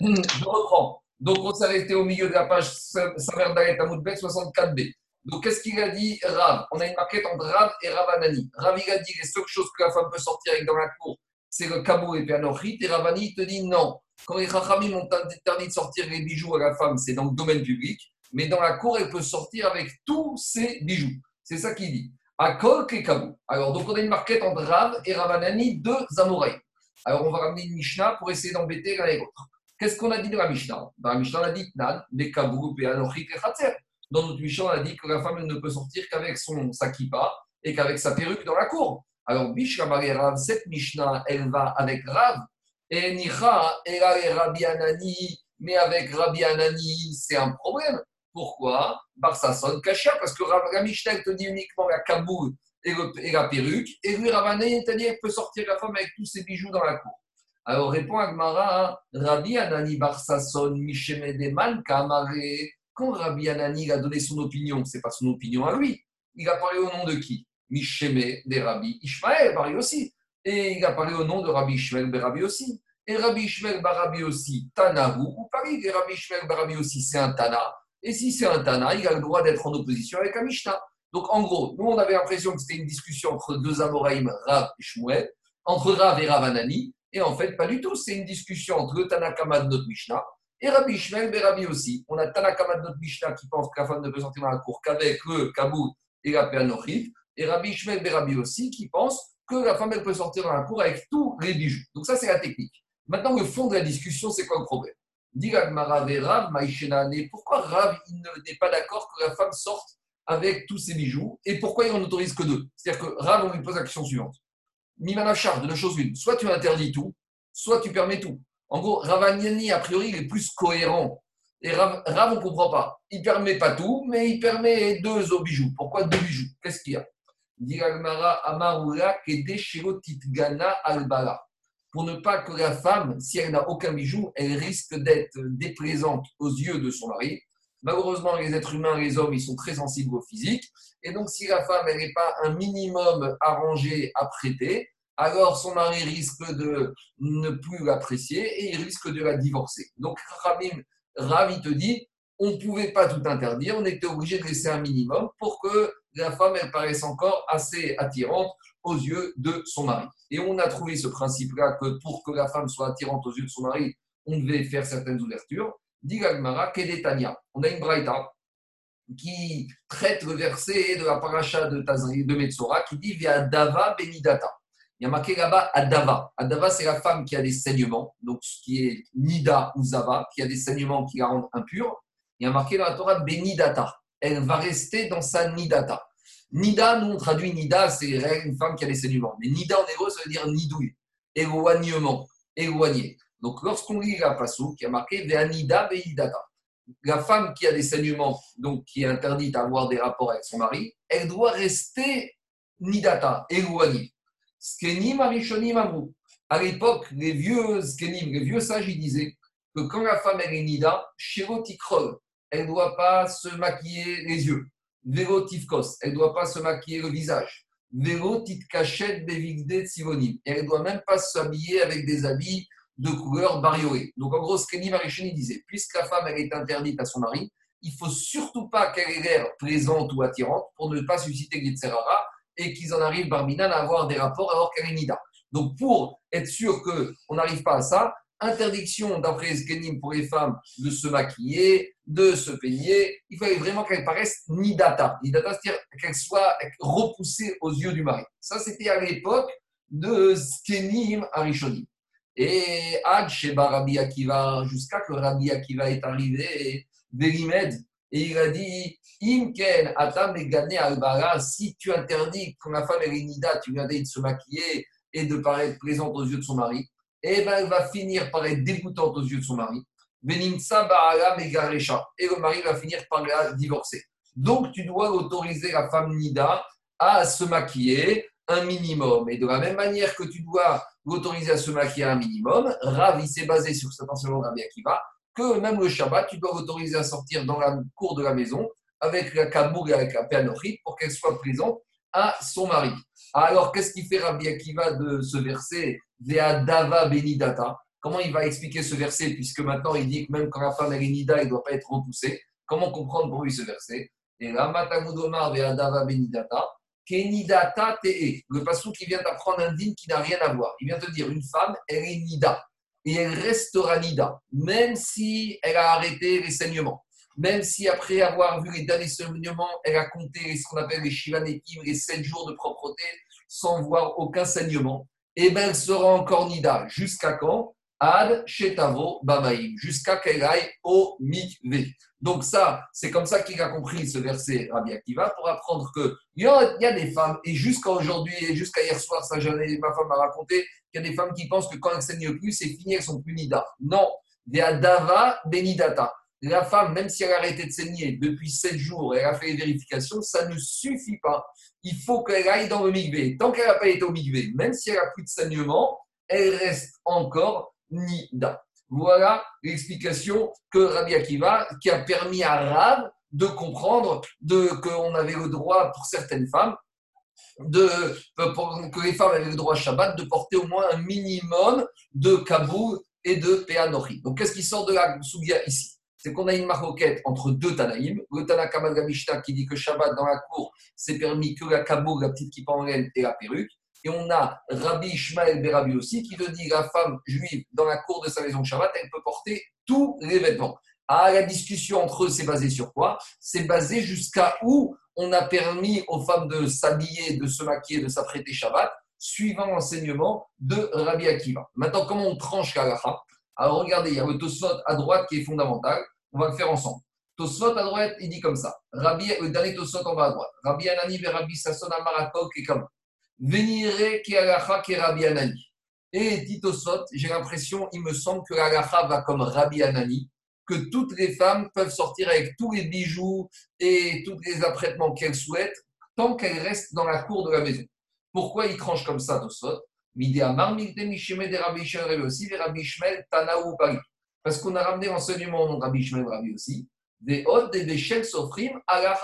Je reprends. Donc, on arrêté au milieu de la page Samer Dalet 64b. Donc, qu'est-ce qu'il a dit Rav? On a une maquette entre Rav et Ravanani. Rav, il a dit les seules choses que la femme peut sortir avec dans la cour, c'est le kabou et pianochit. Et Ravani te dit non. Quand les Chachamim ont interdit de sortir les bijoux à la femme, c'est dans le domaine public. Mais dans la cour, elle peut sortir avec tous ses bijoux. C'est ça qu'il dit. À Kol Kabou. Alors, donc, on a une marquette entre Rav et Ravanani, deux Amoraïs. Alors, on va ramener une Mishnah pour essayer d'embêter l'un et l'autre. Qu'est-ce qu'on a dit dans la Mishnah? Dans la Mishnah, on a dit Nan, les et et dans notre Mishnah, on a dit que la femme ne peut sortir qu'avec son sa et qu'avec sa perruque dans la cour. Alors, Bishra Rav, cette Mishnah, elle va avec Rav. Et Nicha, elle a Rabbi Anani, mais avec Rabbi Anani, c'est un problème. Pourquoi? Sonne Kachia, parce que la Mishnah, elle te uniquement la kaboul et, la perruque. Et lui, Anani, il dit qu'elle peut sortir la femme avec tous ses bijoux dans la cour. Alors, répond Agmara, Rabbi Anani Barsason, Mishemedeman, Kamare. Quand Rabbi Anani a donné son opinion, ce n'est pas son opinion à lui. Il a parlé au nom de qui? Misheme de Rabbi Ishmael, Bari aussi. Et il a parlé au nom de Rabbi Ishmael Barabi aussi. Et Rabbi Ishmael Barabi aussi, Tanahu ou Paris. Et Rabbi Ishmael Barabi aussi, c'est un Tana. Et si c'est un Tana, il a le droit d'être en opposition avec un Mishnah. Donc en gros, nous on avait l'impression que c'était une discussion entre deux Amoraïm, Rav et Shmuel, entre Rav et Rav Anani. Et en fait, pas du tout. C'est une discussion entre le Tanakama de notre Mishnah et Rabbi Ishmael Rabbi aussi. On a Tanakama de notre Mishnah qui pense que la femme ne peut sortir dans la cour qu'avec le Kabout et la Péanochit. Et Rabbi Ishmael Rabbi aussi qui pense que la femme elle peut sortir dans la cour avec tous les bijoux. Donc ça, c'est la technique. Maintenant, le fond de la discussion, c'est quoi le problème? Pourquoi Rav n'est pas d'accord que la femme sorte avec tous ses bijoux? Et pourquoi il n'en autorise que deux? C'est-à-dire que Rav, on lui pose la question suivante. Mimana de deux choses une. Soit tu interdis tout, soit tu permets tout. En gros, Ravaniani, a priori, il est plus cohérent. Et Rav, on ne comprend pas. Il ne permet pas tout, mais il permet deux au bijoux. Pourquoi deux bijoux? Qu'est-ce qu'il y a? Pour ne pas que la femme, si elle n'a aucun bijou, elle risque d'être déplaisante aux yeux de son mari. Malheureusement, les êtres humains, les hommes, ils sont très sensibles au physique. Et donc, si la femme, n'est pas un minimum arrangée à prêter, alors son mari risque de ne plus l'apprécier et il risque de la divorcer. Donc, Rabim, Ravi te dit, on ne pouvait pas tout interdire, on était obligé de laisser un minimum pour que la femme, elle paraisse encore assez attirante aux yeux de son mari. Et on a trouvé ce principe-là que pour que la femme soit attirante aux yeux de son mari, on devait faire certaines ouvertures. Dit Gagmara, Kedetania. On a une braïta qui traite le verset de la paracha de, de Metzora qui dit Via Dava Benidata. Il y a marqué là-bas Adava. Adava, c'est la femme qui a des saignements, donc ce qui est Nida ou Zava, qui a des saignements qui la rendent impure. Il y a marqué dans la Torah Benidata. Elle va rester dans sa Nidata. Nida, nous on traduit Nida, c'est une femme qui a des saignements. Mais Nida en hébreu, ça veut dire nidouille, éloignement, éloigné. Donc lorsqu'on lit la passou, qui a marqué la femme qui a des saignements, donc qui est interdite à avoir des rapports avec son mari, elle doit rester Nidata, éloignée. Skenim Arishonim Amrou. À l'époque, les vieux les vieux sages, ils disaient que quand la femme est nida, elle ne doit pas se maquiller les yeux. Vérotifkos, elle ne doit pas se maquiller le visage. Vérotitkachet bevigde sivonim. Elle ne doit même pas s'habiller avec des habits de couleur bariolée. Donc en gros, Skenim Arishonim disait, puisque la femme est interdite à son mari, il faut surtout pas qu'elle ait l'air présente ou attirante pour ne pas susciter Gitserara et qu'ils en arrivent, Barminan, à avoir des rapports alors qu'elle est Nida. Donc, pour être sûr qu'on n'arrive pas à ça, interdiction d'après Eskenim pour les femmes de se maquiller, de se peigner. Il fallait vraiment qu'elle paraisse Nidata. Nidata, c'est-à-dire qu'elle soit repoussée aux yeux du mari. Ça, c'était à l'époque de Skenim Arishonim. Et Ad Sheba Rabbi Akiva, jusqu'à que Rabbi Akiva est arrivé, Verimed, et il a dit Imken, Atam Albara, si tu interdis quand la femme est nida, tu viens de se maquiller et de paraître présente aux yeux de son mari, et eh ben elle va finir par être dégoûtante aux yeux de son mari. Megarecha. Et le mari va finir par la divorcer. Donc tu dois autoriser la femme Nida à se maquiller un minimum. Et de la même manière que tu dois l'autoriser à se maquiller un minimum, Rav, il s'est basé sur cet enseignement de Rabbi Akiva, que même le Shabbat, tu dois autoriser à sortir dans la cour de la maison avec la kabour et avec la péanochite pour qu'elle soit présente à son mari. Alors, qu'est-ce qui fait Rabbi Akiva de ce verset Dava Benidata Comment il va expliquer ce verset Puisque maintenant, il dit que même quand la femme est nida, elle ne doit pas être repoussée? Comment comprendre pour lui ce verset? Et là, Matamudomar Ve'adava Benidata, Kenidata Te'e. Le passou qui vient d'apprendre un dîme qui n'a rien à voir. Il vient te dire une femme, elle est nida. Et elle restera nida, même si elle a arrêté les saignements. Même si après avoir vu les derniers saignements, elle a compté ce qu'on appelle les shivanetim, les sept jours de propreté, sans voir aucun saignement, et eh bien elle sera encore nida. Jusqu'à quand? Ad Shetavo Bamaim, jusqu'à qu'elle aille au mikvé. Donc ça, c'est comme ça qu'il a compris ce verset Rabbi Akiva pour apprendre qu'il y, a, y a des femmes, et jusqu'à aujourd'hui, et jusqu'à hier soir, ça, ma femme m'a raconté, qu'il y a des femmes qui pensent que quand elles saignent plus, c'est fini, elles sont plus nida. Non, Dava Benidata. La femme, même si elle a arrêté de saigner depuis sept jours, elle a fait les vérifications, ça ne suffit pas. Il faut qu'elle aille dans le mikvé. Tant qu'elle n'a pas été au mikvé, même si elle a plus de saignement, elle reste encore Voilà l'explication que Rabbi Akiva, qui a permis à Rav de comprendre qu'on avait le droit pour certaines femmes, de, que les femmes avaient le droit à Shabbat de porter au moins un minimum de kaboul et de péanori. Donc qu'est-ce qui sort de la Sougia ici? C'est qu'on a une maroquette entre deux Tanaïm. Le Tana Gamishta qui dit que Shabbat dans la cour, c'est permis que la kaboul, la petite qui en laine et la perruque. Et on a Rabbi Ishmael Berabi aussi qui te dit la femme juive dans la cour de sa maison de Shabbat, elle peut porter tous les vêtements. Ah, la discussion entre eux, c'est basé sur quoi? C'est basé jusqu'à où on a permis aux femmes de s'habiller, de se maquiller, de s'apprêter Shabbat, suivant l'enseignement de Rabbi Akiva. Maintenant, comment on tranche la Alors regardez, il y a le Tosfot à droite qui est fondamental. On va le faire ensemble. Tosfot à droite, il dit comme ça. Rabbi, le dernier Tosfot en bas à droite. Rabbi Anani Rabbi Sasson Amarakok et comme Venire ki alacha ki Rabbi Anani. Et Titosot, j'ai l'impression, il me semble que l'alacha va comme Rabbi Anani, que toutes les femmes peuvent sortir avec tous les bijoux et tous les apprêtements qu'elles souhaitent, tant qu'elles restent dans la cour de la maison. Pourquoi il tranche comme ça, Tosot parce qu'on a ramené l'enseignement de Rabbi Shemel Rabbi aussi, des hôtes des chèques s'offriment à la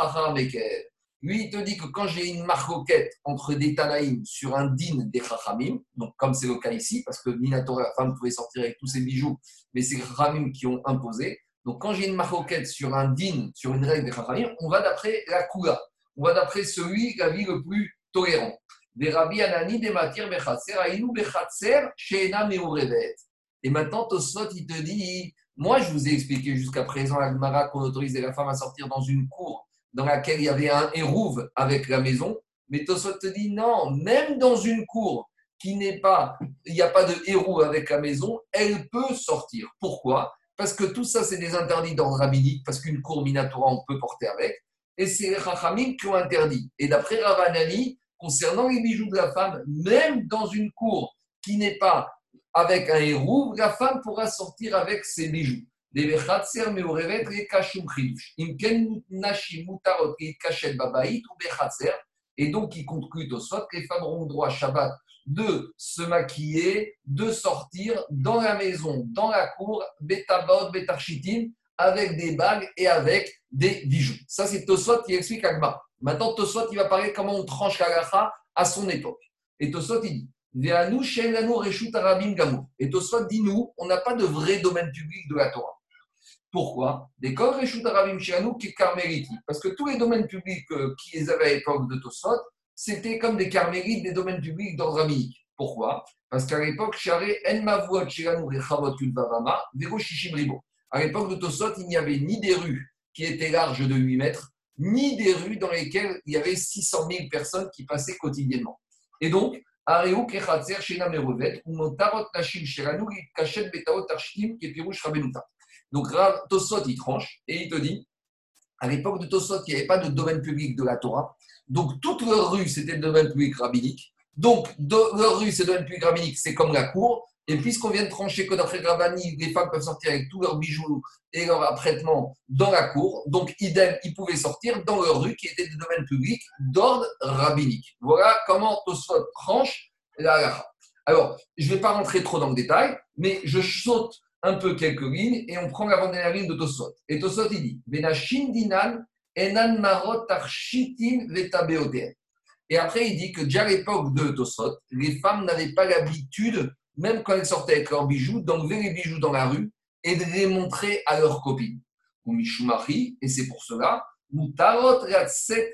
lui, il te dit que quand j'ai une marcoquette entre des Tanaïm sur un din des Chachamim, donc comme c'est le cas ici, parce que Minatora, la femme pouvait sortir avec tous ses bijoux, mais c'est les qui ont imposé. Donc quand j'ai une marcoquette sur un din, sur une règle des Chachamim, on va d'après la Kula. On va d'après celui qui a vu le plus tolérant. Des Rabbi Anani, des matières Bechatser, Aïnou Bechatser, Sheena Meurevet. Et maintenant, Tosfot, il te dit, moi je vous ai expliqué jusqu'à présent à Gmara qu'on autorisait la femme à sortir dans une cour dans laquelle il y avait un hérouve avec la maison. Mais Tosot te dit non, même dans une cour qui n'est pas, il n'y a pas de hérouve avec la maison, elle peut sortir. Pourquoi? Parce que tout ça, c'est des interdits d'ordre rabbinique, parce qu'une cour minatora, on peut porter avec. Et c'est les Chachamim qui ont interdit. Et d'après Ravanani, concernant les bijoux de la femme, même dans une cour qui n'est pas avec un hérouve, la femme pourra sortir avec ses bijoux. Et donc, il conclut au que les femmes auront droit à Shabbat de se maquiller, de sortir dans la maison, dans la cour, betabot, betarchitim, avec des bagues et avec des bijoux. Ça, c'est Tosot qui explique Agma. Maintenant, Tosot, il va parler comment on tranche la à son époque. Et Tosot, il dit et Tosot dit nous, on n'a pas de vrai domaine public de la Torah. Pourquoi? Parce que tous les domaines publics euh, qu'ils avaient à l'époque de Tosfot, c'était comme des carmélites, des domaines publics d'ordre rabbinique. Pourquoi? Parce qu'à l'époque, à l'époque de Tosot, il n'y avait ni des rues qui étaient larges de 8 mètres, ni des rues dans lesquelles il y avait 600 000 personnes qui passaient quotidiennement. Et donc, Areu Kechatzer Shena Merovet, ou Motarot Nashim Sheranu, Kachet Betaot Arshtim, Kepirouche Rabenuta. Donc Tosot, il tranche et il te dit, à l'époque de Tosot, il n'y avait pas de domaine public de la Torah. Donc toute leur rue, c'était le domaine public rabbinique. Donc leur rue, c'est le domaine public rabbinique, c'est comme la cour. Et puisqu'on vient de trancher que d'après Rabani, les femmes peuvent sortir avec tous leurs bijoux et leurs apprêtements dans la cour, donc idem, ils pouvaient sortir dans leur rue qui était des domaines publics d'ordre rabbinique. Voilà comment Tosot tranche la Alors, je ne vais pas rentrer trop dans le détail, mais je saute un peu quelques lignes et on prend la dernière ligne de Tosot. Et Tosot, il dit enan marot Et après, il dit que déjà à l'époque de Tosot, les femmes n'avaient pas l'habitude même quand elles sortaient avec leurs bijoux, d'enlever les bijoux dans la rue et de les montrer à leurs copines. Ou et c'est pour cela, Mutarot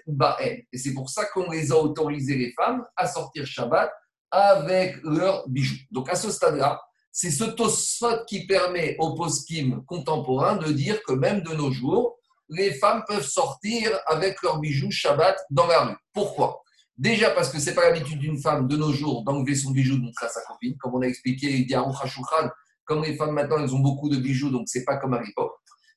Baen. Et c'est pour ça qu'on les a autorisé, les femmes, à sortir Shabbat avec leurs bijoux. Donc à ce stade-là, c'est ce tosfot qui permet aux poskim contemporains de dire que même de nos jours, les femmes peuvent sortir avec leurs bijoux Shabbat dans la rue. Pourquoi? Déjà parce que ce n'est pas l'habitude d'une femme de nos jours d'enlever son bijou de montrer à sa copine. Comme on a expliqué, il comme les femmes maintenant, elles ont beaucoup de bijoux, donc c'est pas comme à l'époque.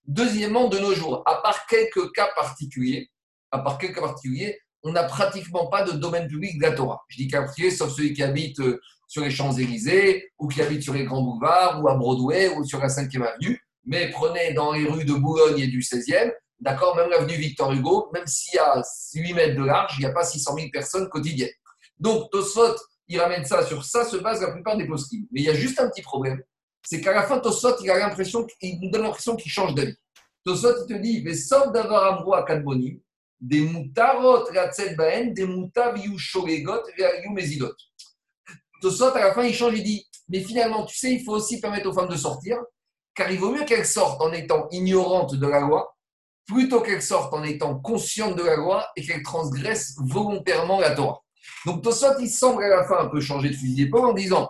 Deuxièmement, de nos jours, à part quelques cas particuliers, à part quelques cas particuliers, on n'a pratiquement pas de domaine public de la Torah. Je dis particulier, sauf celui qui habite euh, sur les Champs-Élysées, ou qui habite sur les grands boulevards, ou à Broadway, ou sur la 5e avenue. Mais prenez dans les rues de Boulogne et du 16e, d'accord, même l'avenue Victor Hugo, même s'il y a 8 mètres de large, il n'y a pas 600 000 personnes quotidiennes. Donc, Tosfot, il ramène ça sur ça, se base la plupart des post Mais il y a juste un petit problème, c'est qu'à la fin, Tosfot, il a l'impression, il nous donne l'impression qu'il change d'avis. Tosfot, il te dit, mais sauf d'avoir un à Kadmoni, des mutarot baen, des mutav shoregot mesidot. Tosfot, à la fin, il change, il dit, mais finalement, tu sais, il faut aussi permettre aux femmes de sortir, car il vaut mieux qu'elles sortent en étant ignorantes de la loi, plutôt qu'elles sortent en étant conscientes de la loi et qu'elles transgressent volontairement la Torah. Donc Tosfot, il semble à la fin un peu changer de fusil d'épaule en disant,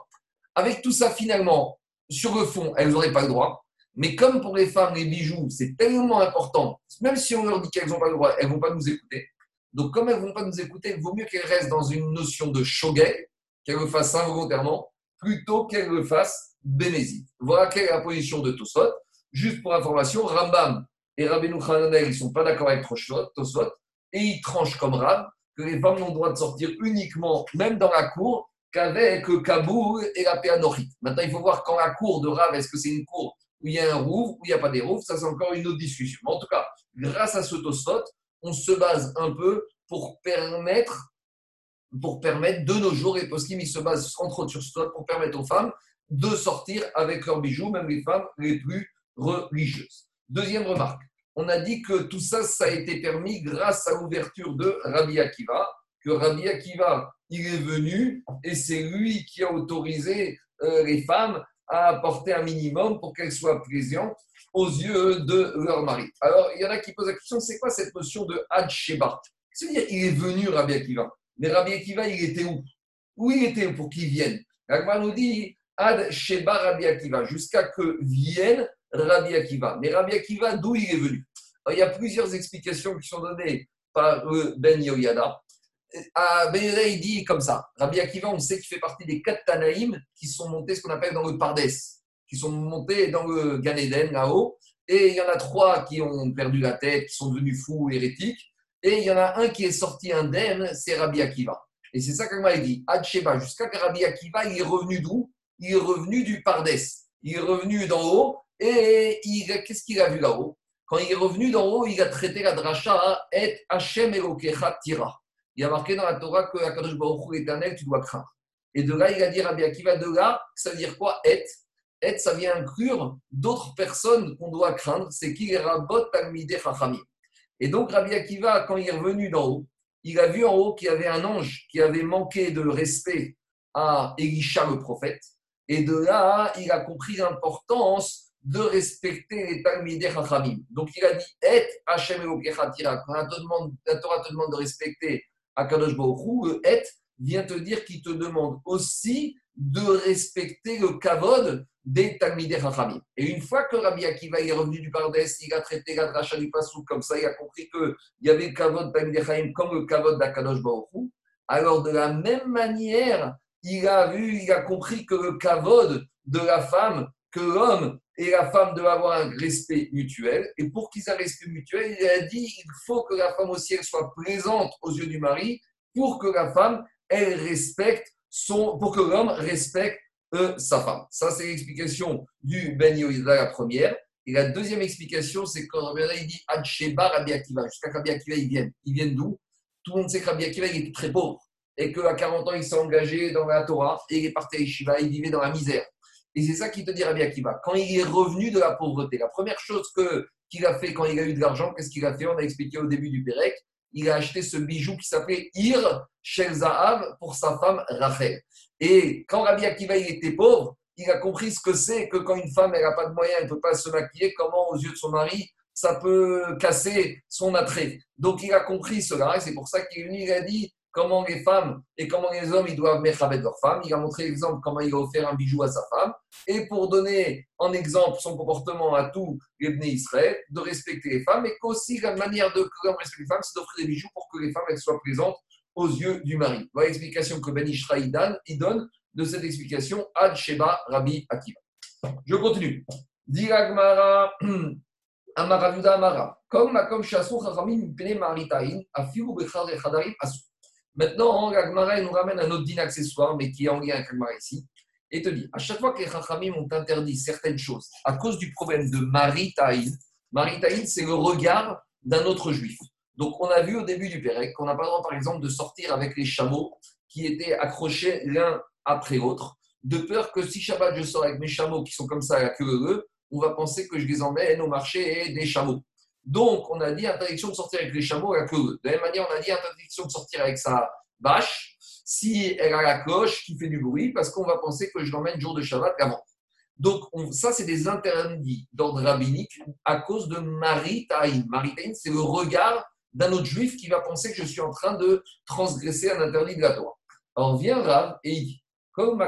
avec tout ça, finalement, sur le fond, elles n'auraient pas le droit. Mais comme pour les femmes, les bijoux, c'est tellement important, même si on leur dit qu'elles n'ont pas le droit, elles ne vont pas nous écouter. Donc, comme elles ne vont pas nous écouter, il vaut mieux qu'elles restent dans une notion de shogeg, qu'elles le fassent involontairement, plutôt qu'elles le fassent bénézite. Voilà quelle est la position de Tosfot. Juste pour information, Rambam et Rabbeinu Hananel, ils ne sont pas d'accord avec Tosfot, et ils tranchent comme Rab que les femmes n'ont le droit de sortir uniquement, même dans la cour, qu'avec Kaboul et la Péanorit. Maintenant, il faut voir quand la cour de Rav, est-ce que c'est une cour où il y a un rouf, où il n'y a pas des roufs, ça c'est encore une autre discussion. Mais en tout cas, grâce à ce Tosfot, on se base un peu pour permettre, pour permettre de nos jours, et Poskim, ils se basent entre autres sur ce pour permettre aux femmes de sortir avec leurs bijoux, même les femmes les plus religieuses. Deuxième remarque, on a dit que tout ça, ça a été permis grâce à l'ouverture de Rabbi Akiva, que Rabbi Akiva, il est venu et c'est lui qui a autorisé euh, les femmes à apporter un minimum pour qu'elles soient présentes aux yeux de leur mari. Alors, il y en a qui posent la question, c'est quoi cette notion de Had Sheba C'est-à-dire, il est venu Rabbi Akiva. Mais Rabbi Akiva, il était où? Où il était pour qu'il vienne? L'Agma nous dit Ad Sheba Rabbi Akiva, jusqu'à que vienne Rabbi Akiva. Mais Rabbi Akiva, d'où il est venu? Il y a plusieurs explications qui sont données par Ben Yoyada à ben il dit comme ça. Rabbi Akiva, on sait qu'il fait partie des quatre Tanaïm qui sont montés, ce qu'on appelle dans le Pardès, qui sont montés dans le Gan Eden, là-haut. Et il y en a trois qui ont perdu la tête, qui sont devenus fous, hérétiques. Et il y en a un qui est sorti indemne, c'est Rabbi Akiva. Et c'est ça qu'Agma dit. Sheba, jusqu'à que Rabbi Akiva, il est revenu d'où? Il est revenu du Pardès. Il est revenu d'en haut. Et qu'est-ce qu'il a vu là-haut? Quand il est revenu d'en haut, il a traité la dracha et Hashem Elokecha Tira il y a marqué dans la Torah que Akadosh Baruch l'éternel, tu dois craindre. Et de là, il a dit Rabbi Akiva, de là, ça veut dire quoi? Et, et ça vient inclure d'autres personnes qu'on doit craindre, c'est qui les rabot talmideh. Et donc, Rabbi Akiva, quand il est revenu d'en haut, il a vu en haut qu'il y avait un ange qui avait manqué de respect à Elisha le prophète. Et de là, il a compris l'importance de respecter les Talmideh Chachamim. Donc il a dit Et Hashem Elokechatira. Quand la Torah te demande de respecter Akadosh Baruch et vient te dire qu'il te demande aussi de respecter le kavod des Talmidei Chachamim. Et une fois que Rabbi Akiva est revenu du Pardès, il a traité la dracha du Passouk comme ça, il a compris qu'il y avait le kavod Talmidei Chachamim comme le kavod d'Akadosh Baruch alors de la même manière, il a vu, il a compris que le kavod de la femme, que l'homme et la femme doivent avoir un respect mutuel. Et pour qu'ils aient un respect mutuel, il a dit il faut que la femme aussi elle soit présente aux yeux du mari pour que la femme elle respecte son, pour que l'homme respecte euh, sa femme. Ça c'est l'explication du Ben Yoïda, la première. Et la deuxième explication, c'est quand Rabbi il dit Adsheba Rabbi Akiva, jusqu'à Rabbi Akiva, ils viennent. Ils viennent d'où? Tout le monde sait que Rabbi Akiva, il était très pauvre. Et qu'à 40 ans, il s'est engagé dans la Torah et il est parti à Yeshiva, il vivait dans la misère. Et c'est ça qui te dit Rabbi Akiva. Quand il est revenu de la pauvreté, la première chose que, qu'il a fait quand il a eu de l'argent, qu'est-ce qu'il a fait? On a expliqué au début du Pérec. il a acheté ce bijou qui s'appelait Ir Shel Zahav pour sa femme Rachel. Et quand Rabbi Akiva était pauvre, il a compris ce que c'est que quand une femme n'a pas de moyens, elle ne peut pas se maquiller, comment aux yeux de son mari ça peut casser son attrait. Donc il a compris cela et c'est pour ça qu'il il a dit comment les femmes et comment les hommes ils doivent mettre avec leur femme. Il a montré l'exemple comment il a offert un bijou à sa femme et pour donner en exemple son comportement à tous les bénis Israël, de respecter les femmes et qu'aussi la manière de respecter les femmes, c'est d'offrir des bijoux pour que les femmes elles soient présentes aux yeux du mari. Voilà l'explication que Ben il donne de cette explication Ad Sheba Rabbi Akiva. Je continue. Diragmara Amaravuda Amara. Comme comme Chachamim Pene Maritaïn, Afiru Bechadarim Asu. Maintenant, l'Agmara nous ramène un autre din accessoire, mais qui est en lien avec l'Agmara ici, et te dit à chaque fois que les Chachamim ont interdit certaines choses à cause du problème de Maritaïn, Maritaïn, c'est le regard d'un autre juif. Donc, on a vu au début du Pérec qu'on n'a pas le droit, par exemple, de sortir avec les chameaux qui étaient accrochés l'un après l'autre, de peur que si Shabbat je sors avec mes chameaux qui sont comme ça à la queue on va penser que je les emmène au marché et des chameaux. Donc, on a dit interdiction de sortir avec les chameaux à la queue. De la même manière, on a dit interdiction de sortir avec sa bâche si elle a la cloche qui fait du bruit, parce qu'on va penser que je l'emmène jour de Shabbat avant. Donc, ça, c'est des interdits d'ordre rabbinique à cause de Maritaïn. Maritaïn, c'est le regard d'un autre juif qui va penser que je suis en train de transgresser un interdit de la Torah. Alors, vient Rav et il dit comme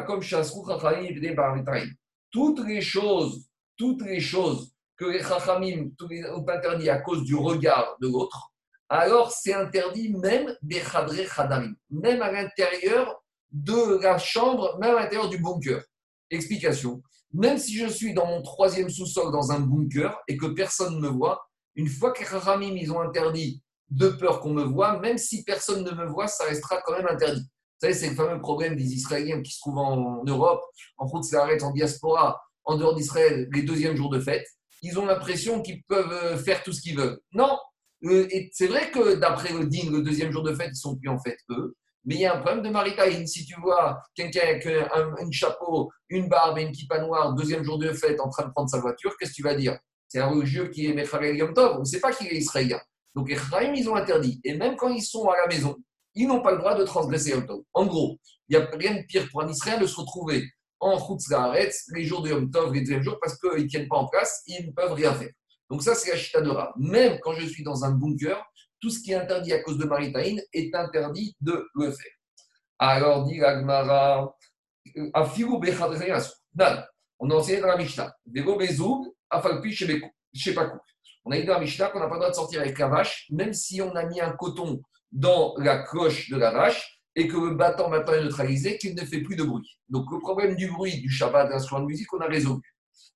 toutes les choses, toutes les choses que les Chachamim ont interdit à cause du regard de l'autre, alors c'est interdit même des Khadre Khadarim, même à l'intérieur de la chambre, même à l'intérieur du bunker. Explication. Même si je suis dans mon troisième sous-sol dans un bunker et que personne ne me voit, une fois que les Chachamim ils ont interdit de peur qu'on me voit, même si personne ne me voit, ça restera quand même interdit. Vous savez, c'est le fameux problème des Israéliens qui se trouvent en Europe, en route en diaspora, en dehors d'Israël, les deuxièmes jours de fête ils ont l'impression qu'ils peuvent euh, faire tout ce qu'ils veulent. Non, euh, c'est vrai que d'après le din, le deuxième jour de fête, ils sont plus en fête eux. Mais il y a un problème de maritaïne. Si tu vois quelqu'un avec un, chapeau, une barbe et une kippa noire, deuxième jour de fête, en train de prendre sa voiture, qu'est-ce que tu vas dire? C'est un religieux qui est Mecharel Yom Tov. On ne sait pas qu'il est israélien. Donc les ils ont interdit. Et même quand ils sont à la maison, ils n'ont pas le droit de transgresser Yom Tov. En gros, il n'y a rien de pire pour un Israélien de se retrouver en Chutzlaaretz les jours de Yom Tov, les deuxièmes jours, parce qu'ils ne tiennent pas en place, ils ne peuvent rien faire. Donc ça, c'est la chita de Ra. Même quand je suis dans un bunker, tout ce qui est interdit à cause de Maritaïn est interdit de le faire. Alors, dit l'Agmara, Afiru On a enseigné dans la Mishnah. On a dit dans la Mishnah qu'on n'a pas le droit de sortir avec la vache, même si on a mis un coton dans la cloche de la vache, et que le battant maintenant est neutralisé, qu'il ne fait plus de bruit. Donc le problème du bruit du Shabbat d'instrument de musique, on a résolu.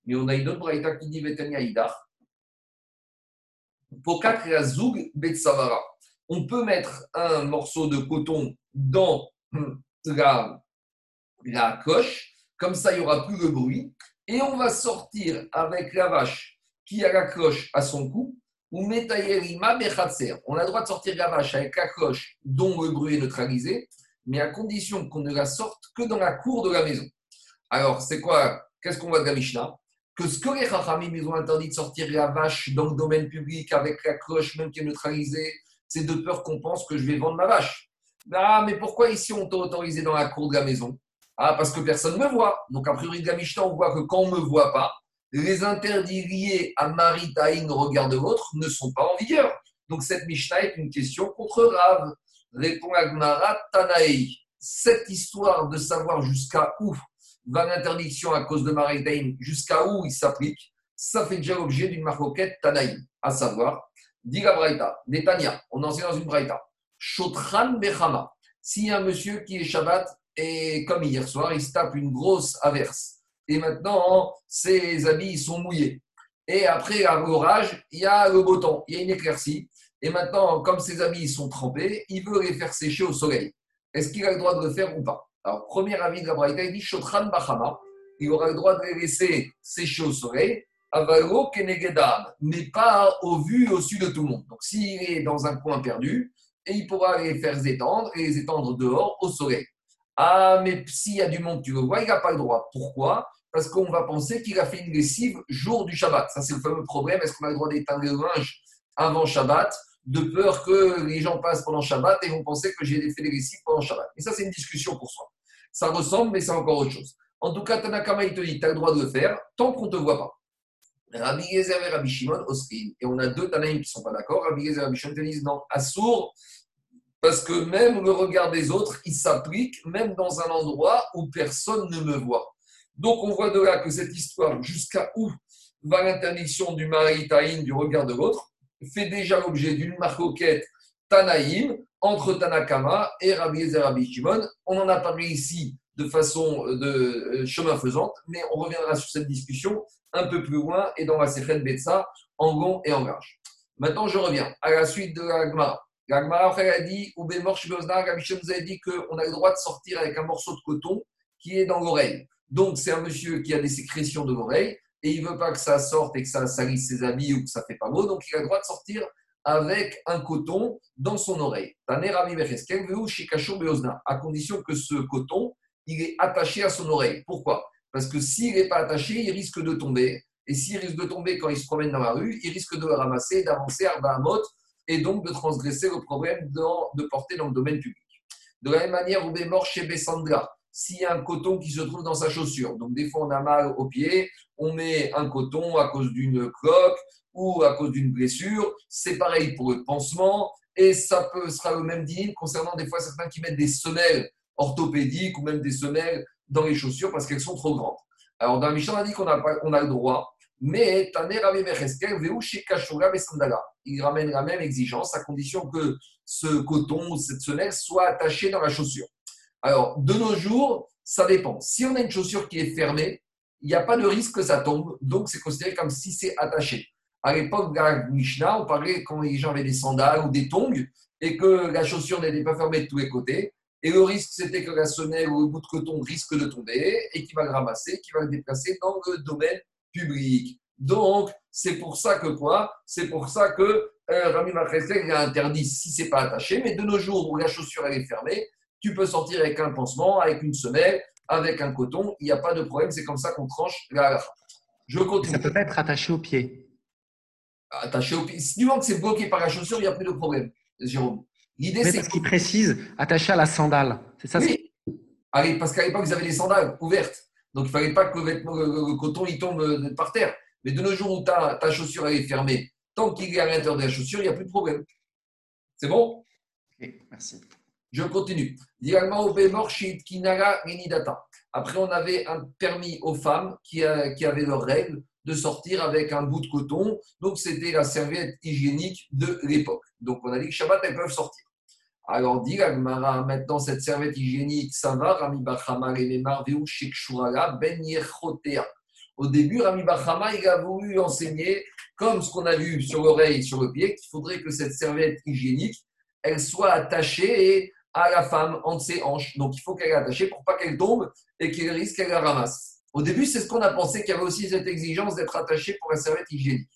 Mais on a une autre braïta qui dit Vetania Idar. On peut mettre un morceau de coton dans la, la coche, comme ça il n'y aura plus de bruit, et on va sortir avec la vache qui a la cloche à son cou, ou On a le droit de sortir la vache avec la cloche dont le bruit est neutralisé, mais à condition qu'on ne la sorte que dans la cour de la maison. Alors, c'est quoi Qu'est-ce qu'on voit de la Mishnah? Que ce que les Chachamim ils ont interdit de sortir la vache dans le domaine public avec la cloche même qui est neutralisée, c'est de peur qu'on pense que je vais vendre ma vache. Ah, mais pourquoi ici on t'a autorisé dans la cour de la maison? Ah, parce que personne ne me voit. Donc, a priori de la Mishnah, on voit que quand on ne me voit pas, les interdits liés à Maritaïn, regard de l'autre, ne sont pas en vigueur. Donc cette Mishnah est une question contre Rav. Répond Agmara Tanaï. Cette histoire de savoir jusqu'à où va l'interdiction à cause de Maritaïn, jusqu'à où il s'applique, ça fait déjà l'objet d'une marcoquette Tanaï, à savoir, dit la Braïta, Netanya, on enseigne dans une Braïta, Shotran Bechama. A un monsieur qui est Shabbat et comme hier soir, il se tape une grosse averse et maintenant ses habits sont mouillés. Et après l'orage, il y a le beau temps, il y a une éclaircie. Et maintenant, comme ses habits sont trempés, il veut les faire sécher au soleil. Est-ce qu'il a le droit de le faire ou pas? Alors, premier avis de la Braïta, il dit Shotran Bachama. Il aura le droit de les laisser sécher au soleil, avalo kenegedam, mais pas au vu au-dessus de tout le monde. Donc, s'il est dans un coin perdu, et il pourra les faire étendre et les étendre dehors au soleil. Ah, mais s'il y a du monde, tu le vois, il n'a pas le droit. Pourquoi? Parce qu'on va penser qu'il a fait une lessive jour du Shabbat. Ça, c'est le fameux problème. Est-ce qu'on a le droit d'éteindre le linge avant Shabbat de peur que les gens passent pendant Shabbat et vont penser que j'ai fait des récits pendant Shabbat? Et ça, c'est une discussion pour soi. Ça ressemble, mais c'est encore autre chose. En tout cas, Tanakama, il te dit, tu as le droit de le faire tant qu'on ne te voit pas. Rabbi Gezer et Rabbi Shimon, Osrin. Et on a deux Tanaïm qui ne sont pas d'accord. Rabbi Gezer et Rabbi Shimon te disent non, Assour, parce que même le regard des autres, il s'applique même dans un endroit où personne ne me voit. Donc on voit de là que cette histoire, jusqu'à où va l'interdiction du mari Taïn, du regard de l'autre, fait déjà l'objet d'une marcoquette Tanaïm entre Tanakama et Rabbi Yezer Rabbi. On en a parlé ici de façon de euh, chemin faisante, mais on reviendra sur cette discussion un peu plus loin et dans la Sechen Betsa, en long et en large. Maintenant, je reviens à la suite de la Gemara. La a dit, ou Rabbi Shimon nous a dit qu'on a le droit de sortir avec un morceau de coton qui est dans l'oreille. Donc, c'est un monsieur qui a des sécrétions de l'oreille et il ne veut pas que ça sorte et que ça salisse ses habits ou que ça ne fait pas beau. Donc, il a le droit de sortir avec un coton dans son oreille. À condition que ce coton, il est attaché à son oreille. Pourquoi? Parce que s'il n'est pas attaché, il risque de tomber. Et s'il risque de tomber quand il se promène dans la rue, il risque de le ramasser, d'avancer à Bahamot et donc de transgresser le problème de porter dans le domaine public. De la même manière, vous mort chez Bessandra s'il y a un coton qui se trouve dans sa chaussure. Donc, des fois, on a mal au pied, on met un coton à cause d'une cloque ou à cause d'une blessure. C'est pareil pour le pansement. Et ça peut, sera le même digne concernant des fois certains qui mettent des semelles orthopédiques ou même des semelles dans les chaussures parce qu'elles sont trop grandes. Alors, dans la Mishnah, on a dit qu'on a, on a le droit, mais il ramène la même exigence à condition que ce coton ou cette semelle soit attachée dans la chaussure. Alors, de nos jours, ça dépend. Si on a une chaussure qui est fermée, il n'y a pas de risque que ça tombe, donc c'est considéré comme si c'est attaché. À l'époque de la Mishnah, on parlait quand les gens avaient des sandales ou des tongs et que la chaussure n'était pas fermée de tous les côtés. Et le risque, c'était que la semelle ou le bout de coton risque de tomber et qu'il va le ramasser, qu'il va le déplacer dans le domaine public. Donc, c'est pour ça que quoi? C'est pour ça que euh, Rami il a interdit si c'est pas attaché, mais de nos jours où la chaussure est fermée, tu peux sortir avec un pansement, avec une semelle, avec un coton. Il n'y a pas de problème. C'est comme ça qu'on tranche la Je continue. Ça peut pas être attaché au pied. Attaché au pied. Si du moment que c'est bloqué par la chaussure, il n'y a plus de problème, Jérôme. L'idée, c'est. Parce qu'il précise attaché à la sandale. C'est ça oui. parce qu'à l'époque, ils avaient des sandales ouvertes. Donc, il ne fallait pas que le, coton il tombe euh, par terre. Mais de nos jours où ta, ta chaussure est fermée, tant qu'il est à l'intérieur de la chaussure, il n'y a plus de problème. C'est bon? Ok, merci. Je continue. Après, on avait permis aux femmes qui, avaient leurs règles de sortir avec un bout de coton. Donc, c'était la serviette hygiénique de l'époque. Donc, on a dit que Shabbat, elles peuvent sortir. Alors, dit maintenant, cette serviette hygiénique, ça va, Rami Bachama, Ben Au début, Rami Bachama, il a voulu enseigner, comme ce qu'on a vu sur l'oreille et sur le pied, qu'il faudrait que cette serviette hygiénique, elle soit attachée et à la femme entre ses hanches. Donc il faut qu'elle est attachée pour pas qu'elle tombe et qu'il risque qu'elle la ramasse. Au début, c'est ce qu'on a pensé qu'il y avait aussi cette exigence d'être attachée pour la serviette hygiénique.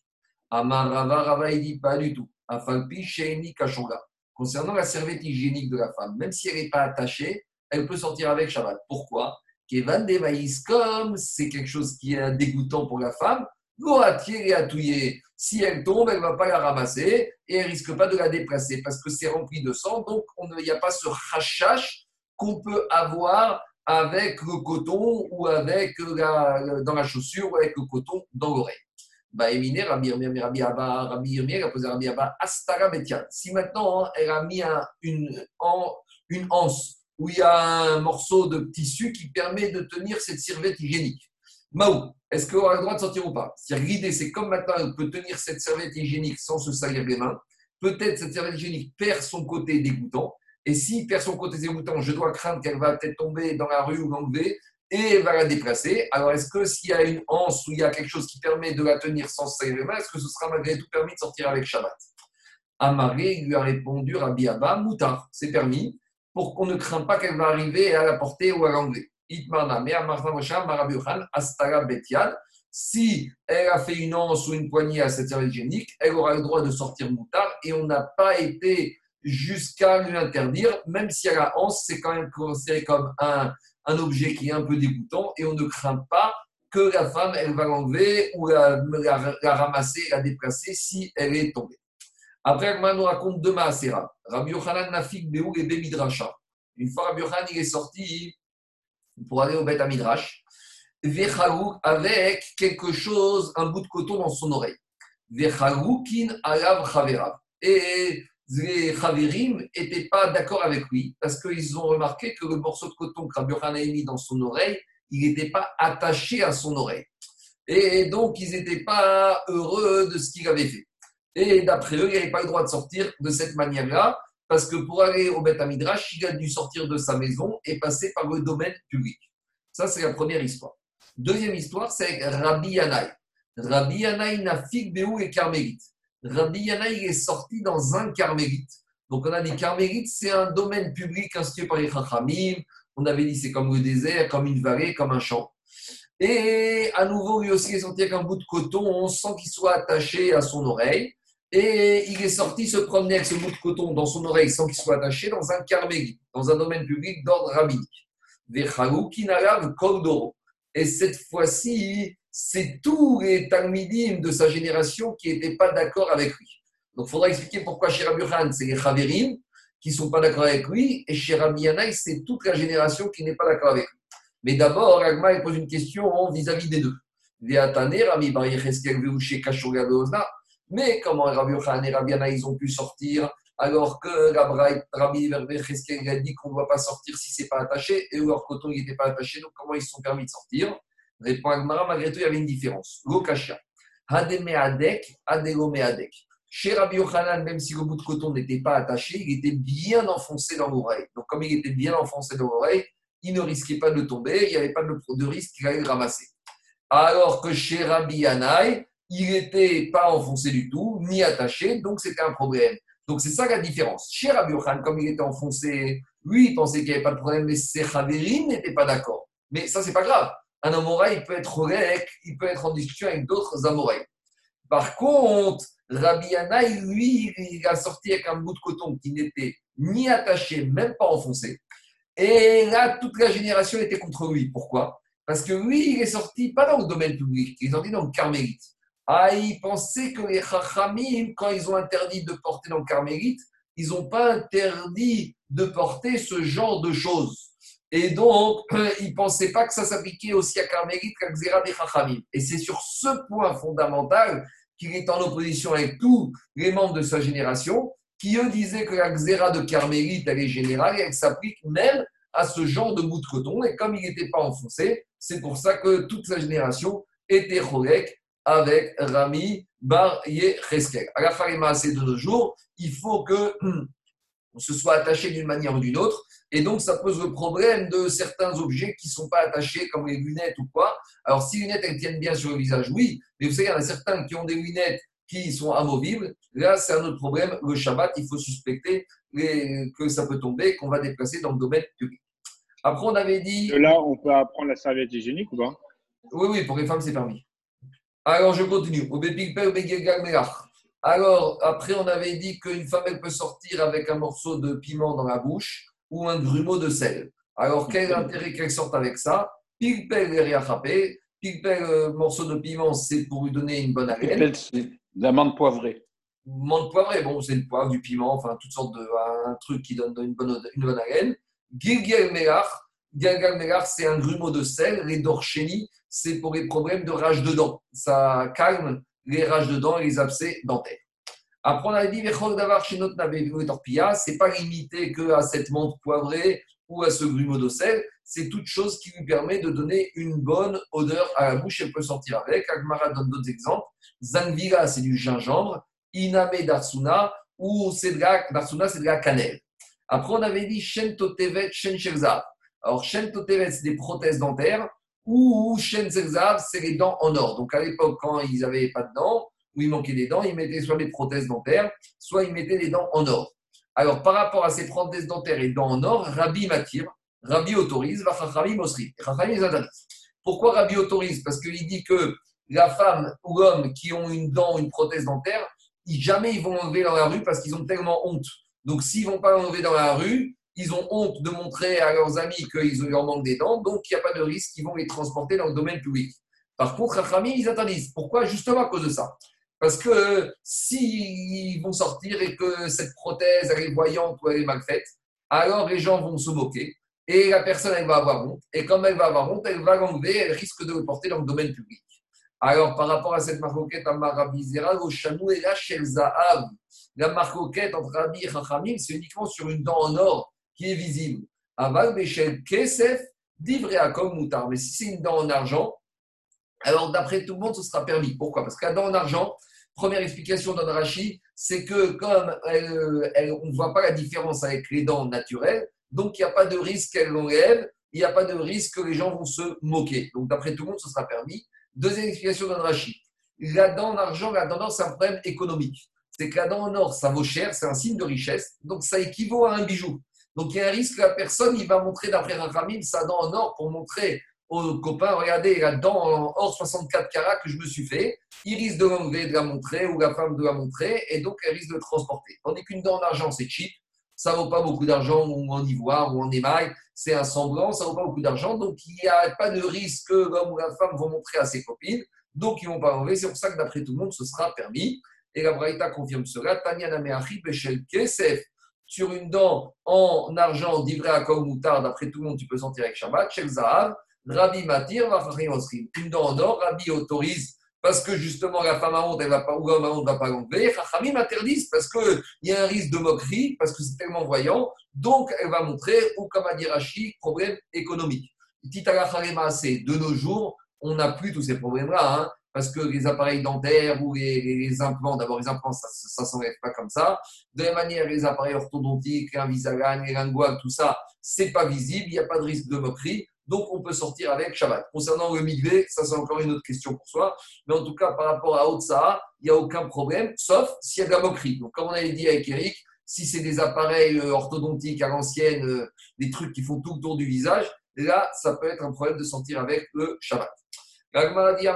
Amarava Rava, il dit pas du tout. Afalpi Sheini Kashonga. Concernant la serviette hygiénique de la femme, même si elle n'est pas attachée, elle peut sortir avec Shabbat. Pourquoi? Kevan comme c'est quelque chose qui est dégoûtant pour la femme, et atouiller. Si elle tombe, elle ne va pas la ramasser et elle risque pas de la déplacer parce que c'est rempli de sang. Donc, il n'y a pas ce rachash qu'on peut avoir avec le coton ou avec dans la chaussure ou avec le coton dans l'oreille. Bah, si maintenant hein, elle a mis une, une anse où il y a un morceau de tissu qui permet de tenir cette serviette hygiénique, Maou, est-ce qu'on a le droit de sortir ou pas? L'idée, c'est comme maintenant, elle peut tenir cette serviette hygiénique sans se salir les mains. Peut-être cette serviette hygiénique perd son côté dégoûtant. Et s'il perd son côté dégoûtant, je dois craindre qu'elle va peut-être tomber dans la rue ou l'enlever et elle va la déplacer. Alors, est-ce que s'il y a une anse ou il y a quelque chose qui permet de la tenir sans se salir les mains, est-ce que ce sera malgré tout permis de sortir avec Shabbat? Amaré lui a répondu Rabbi Abba, Moutard, c'est permis, pour qu'on ne craint pas qu'elle va arriver à la porter ou à l'enlever. Si elle a fait une anse ou une poignée à cette serviette hygiénique, elle aura le droit de sortir moutard et on n'a pas été jusqu'à lui interdire, même si elle a anse, c'est quand même considéré comme un, un, objet qui est un peu dégoûtant et on ne craint pas que la femme, elle va l'enlever ou la, la, la, ramasser, la déplacer si elle est tombée. Après, Agma nous raconte deux Maasera. Rabbi Yochanan Nafik Beou et Bemidrasha. Une fois, Rabbi Yochanan, il est sorti pour aller au Beth Midrash. avec quelque chose, un bout de coton dans son oreille. Alav. Et les Chaverim n'étaient pas d'accord avec lui parce qu'ils ont remarqué que le morceau de coton que Rabbi a mis dans son oreille, il n'était pas attaché à son oreille. Et donc, ils n'étaient pas heureux de ce qu'il avait fait. Et d'après eux, il n'avait pas le droit de sortir de cette manière-là, parce que pour aller au Beth Midrash, il a dû sortir de sa maison et passer par le domaine public. Ça, c'est la première histoire. Deuxième histoire, c'est Rabbi Yanaï. Rabbi Yanaï Beou et Carmélite. Rabbi Yanaï est sorti dans un carmélite. Donc, on a dit carmélite, c'est un domaine public institué par les Chachamim. On avait dit c'est comme le désert, comme une vallée, comme un champ. Et à nouveau, lui aussi est sorti avec un bout de coton, on sent qu'il soit attaché à son oreille. Et il est sorti se promener avec ce bout de coton dans son oreille sans qu'il soit attaché dans un carmélite, dans un domaine public d'ordre rabbinique. Et cette fois-ci, c'est tous les Talmidim de sa génération qui n'étaient pas d'accord avec lui. Donc il faudra expliquer pourquoi chez Rabbi c'est les Chaverim qui ne sont pas d'accord avec lui, et chez Rabbi c'est toute la génération qui n'est pas d'accord avec lui. Mais d'abord, Agma pose une question vis-à-vis des deux. Mais comment Rabbi Yochanan et Rabbi Yana, ils ont pu sortir alors que Rabbi Cheskel a dit qu'on ne doit pas sortir si ce n'est pas attaché et leur coton n'était pas attaché, donc comment ils se sont permis de sortir? Répond Agmara, malgré tout, il y avait une différence. Lokasha. Hademeadek, Adelomeadek. Chez Rabbi Yochanan, même si le bout de coton n'était pas attaché, il était bien enfoncé dans l'oreille. Donc, comme il était bien enfoncé dans l'oreille, il ne risquait pas de tomber, il n'y avait pas de, risque qu'il allait le ramasser. Alors que chez Rabbi Yanaï, il n'était pas enfoncé du tout, ni attaché, donc c'était un problème. Donc c'est ça la différence. Chez Rabbi Yochanan, comme il était enfoncé, lui, il pensait qu'il n'y avait pas de problème, mais ses Chaverim n'étaient pas d'accord. Mais ça, c'est pas grave. Un Amoraï, il peut être rek, il peut être en discussion avec d'autres Amoraïs. Par contre, Rabbi Yanaï, lui, il a sorti avec un bout de coton qui n'était ni attaché, même pas enfoncé. Et là, toute la génération était contre lui. Pourquoi? Parce que lui, il est sorti pas dans le domaine public, il est sorti dans le carmélite. Ah, il pensait que les Chachamim, quand ils ont interdit de porter dans le carmélite, ils n'ont pas interdit de porter ce genre de choses. Et donc, il ne pensaient pas que ça s'appliquait aussi à Carmélite qu'à Xéra des Chachamim. Et c'est sur ce point fondamental qu'il est en opposition avec tous les membres de sa génération, qui eux disaient que la xéra de Carmélite, elle est générale et elle s'applique même à ce genre de bout de coton. Et comme il n'était pas enfoncé, c'est pour ça que toute sa génération était cholek avec Rami Bar Yecheskel. À la fin de nos jours, il faut que se soit attaché d'une manière ou d'une autre. Et donc, ça pose le problème de certains objets qui ne sont pas attachés, comme les lunettes ou quoi. Alors, si les lunettes, elles tiennent bien sur le visage, oui. Mais vous savez, il y en a certains qui ont des lunettes qui sont amovibles, là, c'est un autre problème. Le Shabbat, il faut suspecter que ça peut tomber, qu'on va déplacer dans le domaine public. Après, on avait dit. là, on peut apprendre la serviette hygiénique ou pas? Oui, oui, pour les femmes, c'est permis. Alors, je continue. Alors, après, on avait dit qu'une femme, elle peut sortir avec un morceau de piment dans la bouche ou un grumeau de sel. Alors, quel intérêt qu'elle sorte avec ça? Pilpel et riachapé. Pilpel, euh, morceau de piment, c'est pour lui donner une bonne haleine. D'amande poivrée. Menthe poivrée, bon, c'est le poivre, du piment, enfin, toutes sortes de. un truc qui donne une bonne, une bonne haleine. Gilgel Melach, Gilgel Melach, c'est un grumeau de sel. Les dorchéni, c'est pour les problèmes de rage de dents. Ça calme les rages de dents et les abcès dentaires. Après, on a dit, c'est pas limité que à cette menthe poivrée ou à ce grumeau de sel, c'est toute chose qui lui permet de donner une bonne odeur à la bouche. Elle peut sortir avec. Agmara donne d'autres exemples. Zanvira, c'est du gingembre. Iname Darsuna, ou c'est de la, Darsuna, c'est de la cannelle. Après, on avait dit Shen Totevet, Shen Alors, Shen c'est des prothèses dentaires, ou Shen c'est les dents en or. Donc, à l'époque, quand ils n'avaient pas de dents, ou il manquait des dents, ils mettaient soit des prothèses dentaires, soit ils mettaient des dents en or. Alors, par rapport à ces prothèses dentaires et dents en or, Rabbi m'attire, Rabbi autorise, Rabbi Mosri. Pourquoi Rabbi autorise? Parce qu'il dit que la femme ou l'homme qui ont une dent ou une prothèse dentaire, jamais ils vont l'enlever dans la rue parce qu'ils ont tellement honte. Donc, s'ils ne vont pas l'enlever dans la rue, ils ont honte de montrer à leurs amis qu'ils leur manquent des dents, donc il n'y a pas de risque qu'ils vont les transporter dans le domaine public. Par contre, Rachami, ils interdisent. Pourquoi? Justement à cause de ça. Parce que euh, s'ils vont sortir et que cette prothèse, elle est voyante ou elle est mal faite, alors les gens vont se moquer. Et la personne, elle va avoir honte. Et comme elle va avoir honte, elle va l'enlever, elle risque de le porter dans le domaine public. Alors, par rapport à cette marcoquette à Marabizera, au chanou et la Zahav, la marcoquette entre Rabbi et Chachamim, c'est uniquement sur une dent en or qui est visible. Aval Bechel Kesef, comme Moutar. Mais si c'est une dent en argent, alors d'après tout le monde, ce sera permis. Pourquoi? Parce que la dent en argent, première explication d'Andrachi, c'est que comme on ne voit pas la différence avec les dents naturelles, donc il n'y a pas de risque qu'elle l'enlève, il n'y a pas de risque que les gens vont se moquer. Donc d'après tout le monde, ce sera permis. Deuxième explication d'Andrachi. La dent en argent, la dent en or, c'est un problème économique. C'est que la dent en or, ça vaut cher, c'est un signe de richesse, donc ça équivaut à un bijou. Donc il y a un risque que la personne, il va montrer d'après Rachamim sa dent en or pour montrer aux copains, regardez la dent en or 64 carats que je me suis fait. Il risque de l'enlever, de la montrer, ou la femme de la montrer, et donc elle risque de le transporter. Tandis qu'une dent en argent, c'est cheap, ça vaut pas beaucoup d'argent, ou en ivoire, ou en émail, c'est un semblant, ça vaut pas beaucoup d'argent, donc il n'y a pas de risque que l'homme ou la femme vont montrer à ses copines, donc ils vont pas l'enlever. C'est pour ça que d'après tout le monde, ce sera permis. Et la Braïta confirme cela. Tanya Nameachi Bechel Kesef sur une dent en argent d'ivré à moutarde, d'après tout le monde, tu peux sentir avec Shabbat, Shel Zahav, Rabbi Matir, Une dent en or, Rabbi autorise parce que justement la femme à honte, elle va pas, ou l'homme à honte ne va pas l'enlever. Chachamim interdisent parce qu'il y a un risque de moquerie, parce que c'est tellement voyant, donc elle va montrer, ou comme a dit Rashi, problème économique. de nos jours, on n'a plus tous ces problèmes-là. Hein parce que les appareils dentaires ou les, implants, d'abord les implants, ça ne s'enlève pas comme ça. De la manière, les appareils orthodontiques, Invisalign, les linguales, tout ça, c'est pas visible, il n'y a pas de risque de moquerie. Donc, on peut sortir avec Shabbat. Concernant le migré, ça c'est encore une autre question pour soi. Mais en tout cas, par rapport à Otsa, il n'y a aucun problème, sauf s'il y a de la moquerie. Donc, comme on avait dit avec Eric, si c'est des appareils euh, orthodontiques à l'ancienne, euh, des trucs qui font tout le tour du visage, là, ça peut être un problème de sortir avec le Shabbat. Rabbi,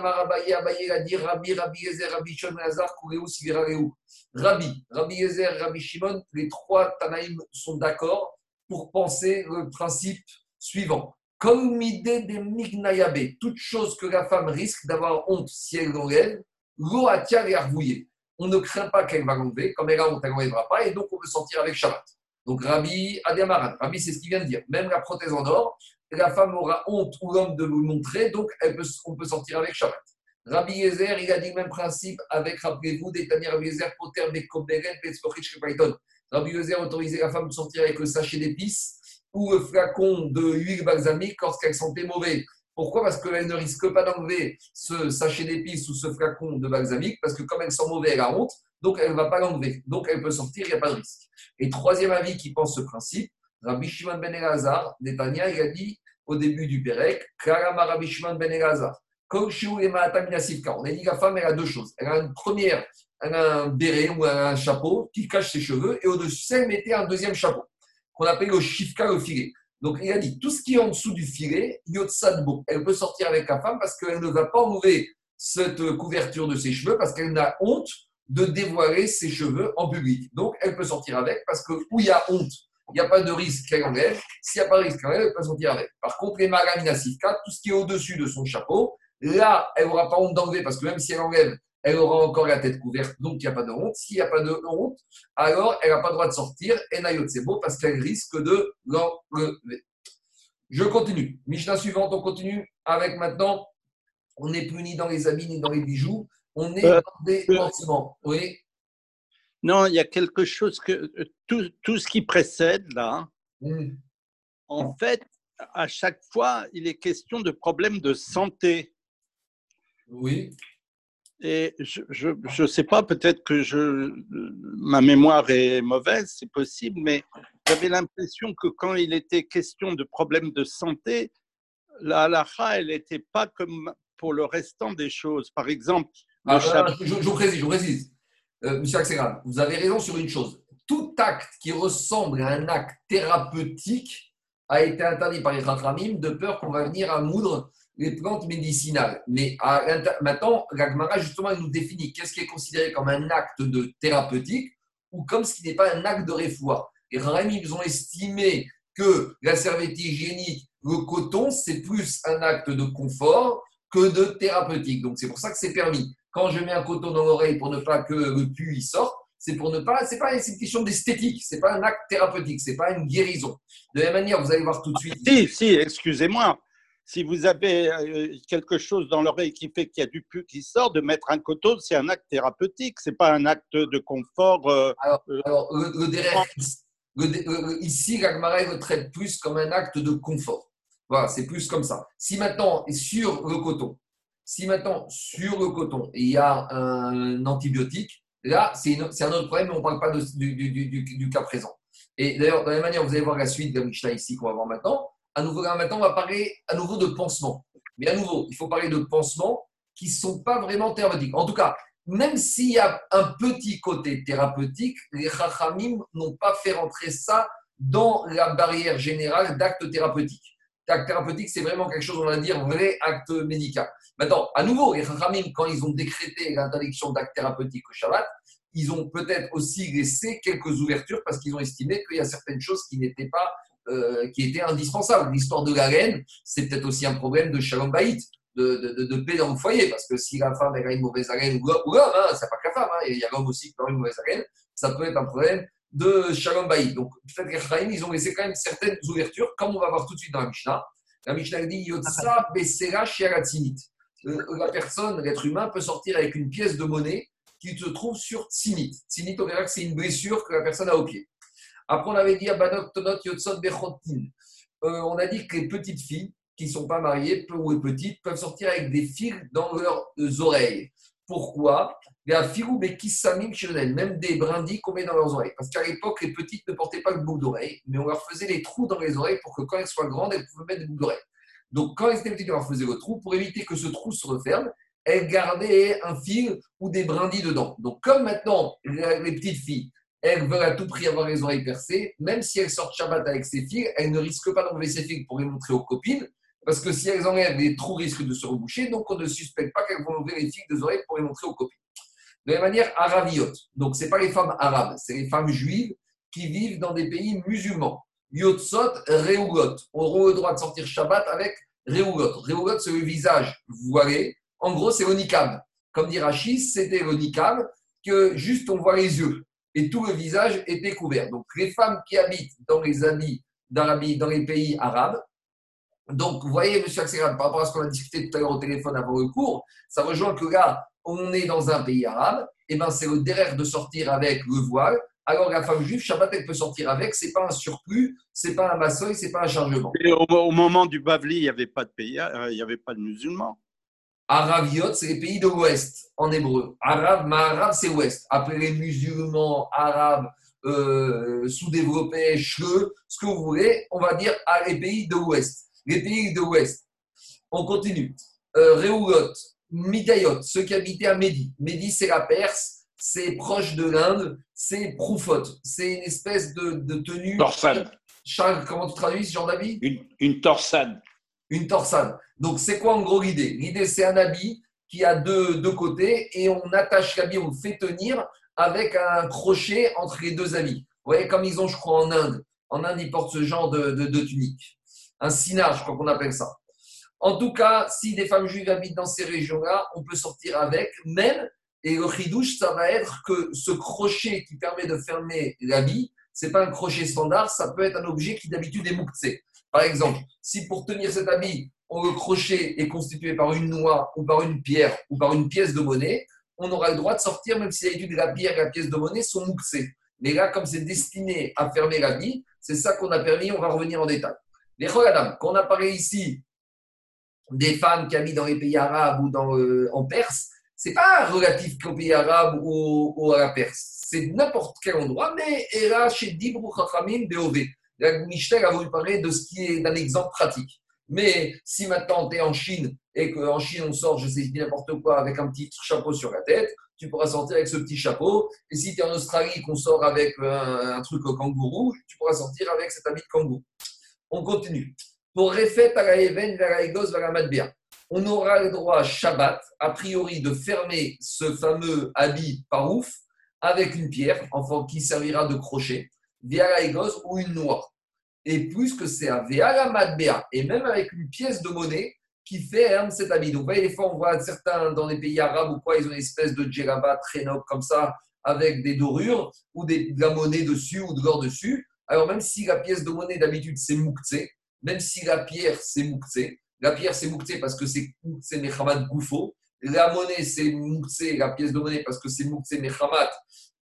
Rabbi, Yezer, Rabbi Shimon, les trois Tanaïm sont d'accord pour penser le principe suivant. Comme l'idée des Mignayabe, toute chose que la femme risque d'avoir honte si elle l'enlève, l'eau et arvouillé. On ne craint pas qu'elle va l'enlever, comme elle a honte, elle n'enlèvera pas, et donc on peut sortir avec Shabbat. Donc Rabbi Adiamaran, Rabbi c'est ce qu'il vient de dire, même la prothèse en or, la femme aura honte ou l'homme de vous montrer, donc on peut sortir avec Shabbat. Rabbi Yezer, il a dit le même principe avec, rappelez-vous, des Tania Rabbi Yezer, Poter, Bekoberen, Petzpochich, Python. Rabbi Yezer autorisait la femme de sortir avec le sachet d'épices ou le flacon de huile balsamique lorsqu'elle sentait mauvais. Pourquoi? Parce qu'elle ne risque pas d'enlever ce sachet d'épices ou ce flacon de balsamique, parce que comme elle sent mauvais, elle a honte, donc elle ne va pas l'enlever. Donc elle peut sortir, il n'y a pas de risque. Et troisième avis qui pense ce principe, Rabbi Shimon ben Elazar, Netanya, il a dit au début du Pérec, Karama Rabbi Shimon ben Elazar, On a dit que la femme, elle a deux choses. Elle a une première, elle a un béret ou un chapeau qui cache ses cheveux, et au-dessus, elle mettait un deuxième chapeau, qu'on appelle le shifka, le filet. Donc, il a dit, tout ce qui est en dessous du filet, yotsadbo, elle peut sortir avec la femme parce qu'elle ne va pas enlever cette couverture de ses cheveux parce qu'elle n'a honte de dévoiler ses cheveux en public. Donc, elle peut sortir avec parce que où il y a honte, il n'y a pas de risque qu'elle enlève. S'il n'y a pas de risque qu'elle enlève, elle peut sortir avec. Par contre, les magamina tout ce qui est au-dessus de son chapeau, là, elle n'aura pas honte d'enlever parce que même si elle enlève, elle aura encore la tête couverte, donc il n'y a pas de honte. S'il n'y a pas de honte, alors elle n'a pas le droit de sortir, et c'est beau parce qu'elle risque de l'enlever. Je continue. Mishnah suivante, on continue avec maintenant, on n'est plus ni dans les habits ni dans les bijoux, on est euh, dans des pansements. Oui. Non, il y a quelque chose que tout, tout ce qui précède là, mm. en fait, à chaque fois, il est question de problèmes de santé. Oui. Et je ne sais pas, peut-être que je, ma mémoire est mauvaise, c'est possible, mais j'avais l'impression que quand il était question de problèmes de santé, la halakha, elle n'était pas comme pour le restant des choses. Par exemple, ah, je, je, vous précise, je vous précise. Euh, monsieur Axel, vous avez raison sur une chose. Tout acte qui ressemble à un acte thérapeutique a été interdit par les Rachamim de peur qu'on va venir à moudre les plantes médicinales. Mais maintenant, l'Agmara, justement, nous définit qu'est-ce qui est considéré comme un acte de thérapeutique ou comme ce qui n'est pas un acte de réfoua. Les Rachamim, ils ont estimé que la serviette hygiénique, le coton, c'est plus un acte de confort que de thérapeutique. Donc, c'est pour ça que c'est permis. Quand je mets un coton dans l'oreille pour ne pas que le pu y sorte, c'est pour ne pas, c'est pas une question d'esthétique, c'est pas un acte thérapeutique, c'est pas une guérison. De la même manière, vous allez voir tout de suite. Si, si, excusez-moi. Si vous avez euh, quelque chose dans l'oreille qui fait qu'il y a du pu qui sort, de mettre un coton, c'est un acte thérapeutique, c'est pas un acte de confort. euh, Alors, euh, alors, le, le derrière, le dé- le- ici, l'Agmara le traite plus comme un acte de confort. Voilà, c'est plus comme ça. Si maintenant, sur le coton, si maintenant, sur le coton, il y a un antibiotique, là, c'est un autre problème, mais on ne parle pas du, cas présent. Et d'ailleurs, de la même manière, vous allez voir la suite de la Mishnah ici qu'on va voir maintenant. À nouveau, maintenant, on va parler à nouveau de pansements. Mais à nouveau, il faut parler de pansements qui ne sont pas vraiment thérapeutiques. En tout cas, même s'il y a un petit côté thérapeutique, les Chachamim n'ont pas fait rentrer ça dans la barrière générale d'actes thérapeutiques. Acte thérapeutique, c'est vraiment quelque chose, on va dire, vrai acte médical. Maintenant, à nouveau, les Chachamim, quand ils ont décrété l'interdiction d'actes thérapeutiques au Shabbat, ils ont peut-être aussi laissé quelques ouvertures parce qu'ils ont estimé qu'il y a certaines choses qui n'étaient pas, euh, qui étaient indispensables. L'histoire de la laine, c'est peut-être aussi un problème de shalom baït, de, de, de, paix dans le foyer, parce que si la femme a une mauvaise haleine, ou l'homme, hein, c'est pas que la femme, hein, il y a l'homme aussi qui a une mauvaise haleine, ça peut être un problème de shalom baït. Donc peut-être que les Chaim, ils ont laissé quand même certaines ouvertures, comme on va voir tout de suite dans la Mishnah. La Mishnah dit Yotsa Besera Shiaratzinit. Euh, La personne, l'être humain, peut sortir avec une pièce de monnaie qui se trouve sur Tzinit. Tzinit, on verra que c'est une blessure que la personne a au pied. Après, on avait dit Abanot Tonot Yotsot Bechotin. Euh, on a dit que les petites filles qui ne sont pas mariées peu ou petites peuvent sortir avec des fils dans leurs oreilles. Pourquoi? Même des brindilles qu'on met dans leurs oreilles. Parce qu'à l'époque, les petites ne portaient pas le boucle d'oreille, mais on leur faisait des trous dans les oreilles pour que quand elles soient grandes, elles pouvaient mettre des boucles d'oreilles. Donc, quand elles étaient petites, on leur faisait le trou. Pour éviter que ce trou se referme, elles gardaient un fil ou des brindilles dedans. Donc, comme maintenant, les petites filles, elles veulent à tout prix avoir les oreilles percées, même si elles sortent Shabbat avec ces fils, elles ne risquent pas d'enlever ces fils pour les montrer aux copines, parce que si elles enlèvent, les trous risquent de se reboucher, donc on ne suspecte pas qu'elles vont enlever les fils des oreilles pour les montrer aux copines. De la manière, arabiote. Donc, ce n'est pas les femmes arabes, c'est les femmes juives qui vivent dans des pays musulmans. Yotsot, Reugot auront le droit de sortir Shabbat avec Reugot. Reugot, c'est le visage voilé. En gros, c'est le niqab. Comme dit Rachid, c'était le niqab que juste on voit les yeux et tout le visage était couvert. Donc, les femmes qui habitent dans les dans les pays arabes, donc, vous voyez, monsieur Axelrad, par rapport à ce qu'on a discuté tout à l'heure au téléphone avant le cours, ça rejoint que là, on est dans un pays arabe, et ben c'est le derrière de sortir avec le voile, alors la femme juive, Shabbat, elle peut sortir avec, c'est pas un surplus, c'est pas un masseuil, c'est pas un chargement. et au, au moment du Bavli, il n'y avait pas de pays, euh, il n'y avait pas de musulmans. Arabiot, c'est les pays de l'Ouest en hébreu. Arabe, Maharab, c'est Ouest. Après les musulmans, arabes, euh, sous-développés, chleux, ce que vous voulez, on va dire les pays de l'Ouest. Les pays de l'Ouest. On continue. Euh, Réoulot, Midayot, ceux qui habitaient à Médi. Médi, c'est la Perse, c'est proche de l'Inde, c'est Proufot. C'est une espèce de, de tenue. Torsade. Charles, comment tu traduis ce genre d'habit? Une, une torsade. une torsade. Donc, c'est quoi en gros l'idée? L'idée, c'est un habit qui a deux, deux côtés et on attache l'habit, on le fait tenir avec un crochet entre les deux habits. Vous voyez, comme ils ont, je crois, en Inde. En Inde, ils portent ce genre de, de, de tunique. Un sinage, je crois qu'on appelle ça. En tout cas, si des femmes juives habitent dans ces régions-là, on peut sortir avec, même, et le chidouche, ça va être que ce crochet qui permet de fermer l'habit, c'est pas un crochet standard, ça peut être un objet qui d'habitude est mouktsé. Par exemple, si pour tenir cet habit, on- le crochet est constitué par une noix ou par une pierre ou par une pièce de monnaie, on aura le droit de sortir même si d'habitude la pierre et la pièce de monnaie sont mouxées. Mais là, comme c'est destiné à fermer l'habit, c'est ça qu'on a permis, on va revenir en détail. Les Chogadam, qu'on a parlé ici des femmes qui habitent dans les pays arabes ou dans, euh, en Perse, c'est pas relatif qu'au pays arabe ou, à la Perse. C'est n'importe quel endroit, mais là, chez Dibru Chachamim BOV. La Mishnah a voulu parler de ce qui est d'un exemple pratique. Mais si maintenant tu es en Chine et qu'en Chine on sort, je sais n'importe quoi, avec un petit chapeau sur la tête, tu pourras sortir avec ce petit chapeau. Et si tu es en Australie qu'on sort avec un, un truc au kangourou, tu pourras sortir avec cet habit de kangourou. On continue. Pour à la Even, vers la Egos, vers la Madbea. On aura le droit, Shabbat, a priori, de fermer ce fameux habit par ouf avec une pierre, enfin, qui servira de crochet, via la Egos ou une noix. Et plus que c'est à la Madbea, et même avec une pièce de monnaie qui ferme cet habit. Donc, vous voyez, des fois, on voit certains dans les pays arabes ou quoi, ils ont une espèce de djellaba très noble comme ça, avec des dorures ou de la monnaie dessus ou de l'or dessus. Alors, même si la pièce de monnaie d'habitude c'est mouktsé, même si la pierre c'est mouktsé, la pierre c'est mouktsé parce que c'est mouktsé mechamat goufo, la monnaie c'est mouktsé, la pièce de monnaie parce que c'est mouktsé mechamat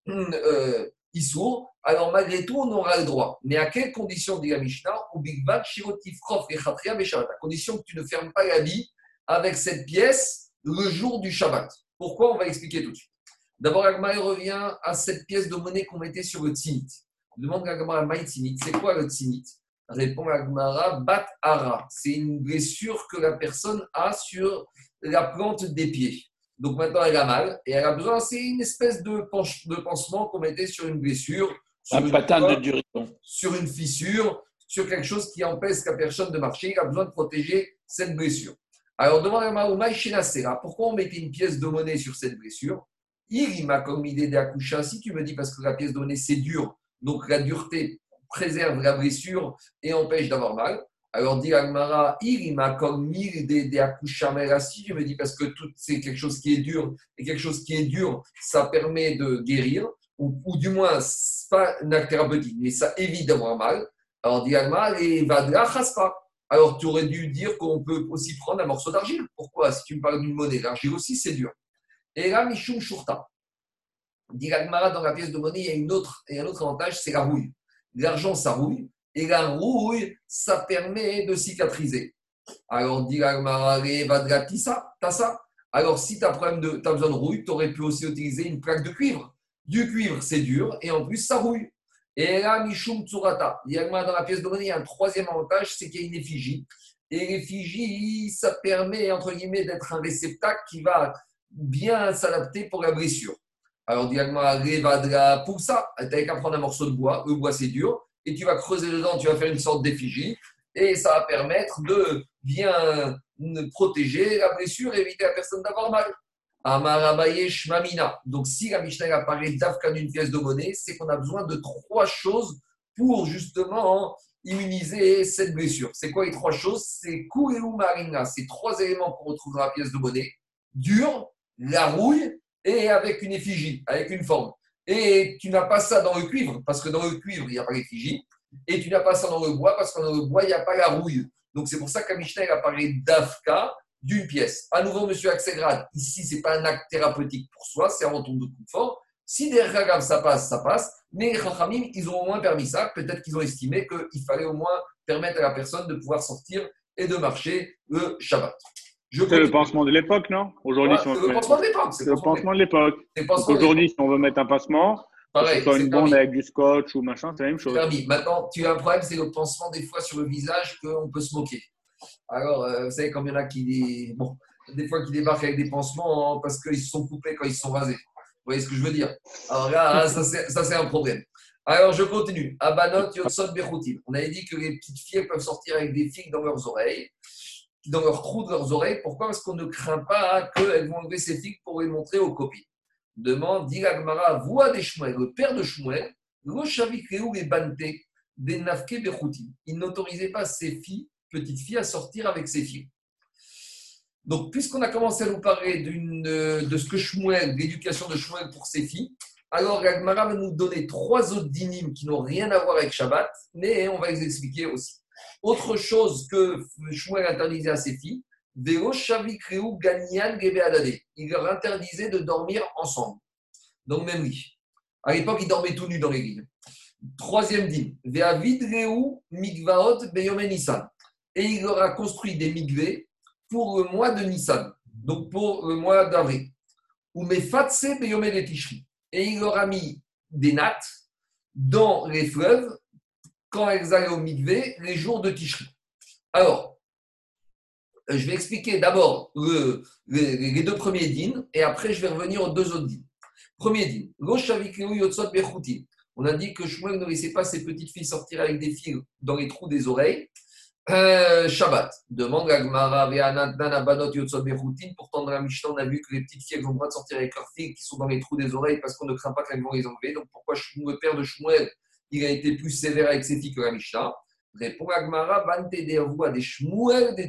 euh, issour, alors malgré tout on aura le droit. Mais à quelles conditions dit la Mishnah Ou big shirotifrof et beshabat. À condition que tu ne fermes pas l'habit avec cette pièce le jour du Shabbat. Pourquoi? On va expliquer tout de suite. D'abord, Agmara revient à cette pièce de monnaie qu'on mettait sur le tzimit. Demande Agmara Maïtzinit, c'est quoi le tzimit Répond Agmara Bat Ara. C'est une blessure que la personne a sur la plante des pieds. Donc maintenant, elle a mal et elle a besoin, c'est une espèce de, penche- de pansement qu'on mettait sur une blessure, sur Un une, patin de duriton. sur une fissure, sur quelque chose qui empêche la personne de marcher. Il a besoin de protéger cette blessure. Alors, demande à Maouma Sera, pourquoi on mettait une pièce de monnaie sur cette blessure? Il m'a comme idée d'accoucher. Si tu me dis parce que la pièce de monnaie c'est dur, donc la dureté préserve la blessure et empêche d'avoir mal. Alors dit Agmara, il m'a comme mille des Si tu me dis parce que tout c'est quelque chose qui est dur et quelque chose qui est dur, ça permet de guérir ou, du moins pas un acte thérapeutique, mais ça évite d'avoir mal. Alors dit Agmara, et vadra pas. Alors tu aurais dû dire qu'on peut aussi prendre un morceau d'argile. Pourquoi? Si tu me parles d'une monnaie, l'argile aussi c'est dur. Et là, Mishum Shurta. Dit Agmara, dans la pièce de monnaie, il y a une autre, et un autre avantage, c'est la rouille. L'argent, ça rouille. Et la rouille, ça permet de cicatriser. Alors, dit t'as ça Alors, si tu as, problème de, as besoin de rouille, tu aurais pu aussi utiliser une plaque de cuivre. Du cuivre, c'est dur, et en plus, ça rouille. Et là, Mishum Tsurata. Dans la pièce de monnaie, un troisième avantage, c'est qu'il y a une effigie. Et l'effigie, ça permet, entre guillemets, d'être un réceptacle qui va bien s'adapter pour la blessure. Alors, Diagma, pour ça, tu n'avais qu'à prendre un morceau de bois, le bois c'est dur, et tu vas creuser dedans, tu vas faire une sorte d'effigie, et ça va permettre de bien protéger la blessure et éviter à la personne d'avoir mal. Amarabaye Shmamina. Donc, si la Mishnah a parlé d'Afka d'une pièce de monnaie, c'est qu'on a besoin de trois choses pour justement immuniser cette blessure. C'est quoi les trois choses? C'est Kureu Marina. C'est trois éléments qu'on retrouve dans la pièce de monnaie dur, la rouille et avec une effigie, avec une forme. Et tu n'as pas ça dans le cuivre, parce que dans le cuivre, il n'y a pas l'effigie. Et tu n'as pas ça dans le bois, parce que dans le bois, il n'y a pas la rouille. Donc c'est pour ça il a parlé d'Afka, d'une pièce. À nouveau, monsieur Axelrad, ici, ce n'est pas un acte thérapeutique pour soi, c'est avant tout de confort. Si des ça passe, ça passe. Mais les Chachamim, ils ont au moins permis ça. Peut-être qu'ils ont estimé qu'il fallait au moins permettre à la personne de pouvoir sortir et de marcher le Shabbat. C'est le pansement de l'époque, non Aujourd'hui, Ouais, si on c'est veut le pansement de l'époque. c'est le pansement de l'époque. Aujourd'hui, si on veut mettre un pansement, Pareil, une bande avec du scotch ou machin, c'est la même chose. permis. Maintenant, tu as un problème, c'est le pansement des fois sur le visage qu'on peut se moquer. Alors, euh, vous savez, comme il y en a qui, bon, des fois qui débarquent avec des pansements hein, parce qu'ils se sont coupés quand ils se sont rasés. Vous voyez ce que je veux dire? Alors là, hein, ça c'est un problème. Alors, je continue. Abanot Yotsot Bechutim. On avait dit que les petites filles elles peuvent sortir avec des figues dans leurs oreilles, dans leurs trous de leurs oreilles. Pourquoi? Parce qu'on ne craint pas qu'elles vont enlever ces figues pour les montrer aux copines. Demande, dit Agmara, voix des Shmuel, le père de Shmuel, Rochavikreu et Bante, des Nafke Bechutim. Il n'autorisait pas ses filles, petites filles, à sortir avec ses filles. Donc, puisqu'on a commencé à nous parler euh, de ce que Shmuel, l'éducation de Shmuel pour ses filles, alors Agmara va nous donner trois autres dynimes qui n'ont rien à voir avec Shabbat, mais on va les expliquer aussi. Autre chose que Shmuel interdisait à ses filles. Il leur interdisait de dormir ensemble, le même lit. À l'époque, ils dormaient tout nus dans les lits. Troisième dîme. Et il leur a construit des migvés pour le mois de Nissan, donc pour le mois d'avril. Et il leur a mis des nattes dans les fleuves quand elles allaient au migvé les jours de Tishri. Alors, euh, je vais expliquer d'abord le- les, les deux premiers dînes et après je vais revenir aux deux autres dînes. Premier dîne. On a dit que Shmuel ne laissait pas ses petites filles sortir avec des fils dans les trous des oreilles. Euh, Shabbat. Demande à Gmara, Abanot Yotsot Bechutim. Pourtant, dans la Mishnah, on a vu que les petites filles ont le droit de sortir avec leurs filles qui sont dans les trous des oreilles parce qu'on ne craint pas qu'elles vont les enlever. Donc pourquoi le père de Shmuel, il a été plus sévère avec ses filles que la Mishnah Répond Agmara, Bante des Shmuel des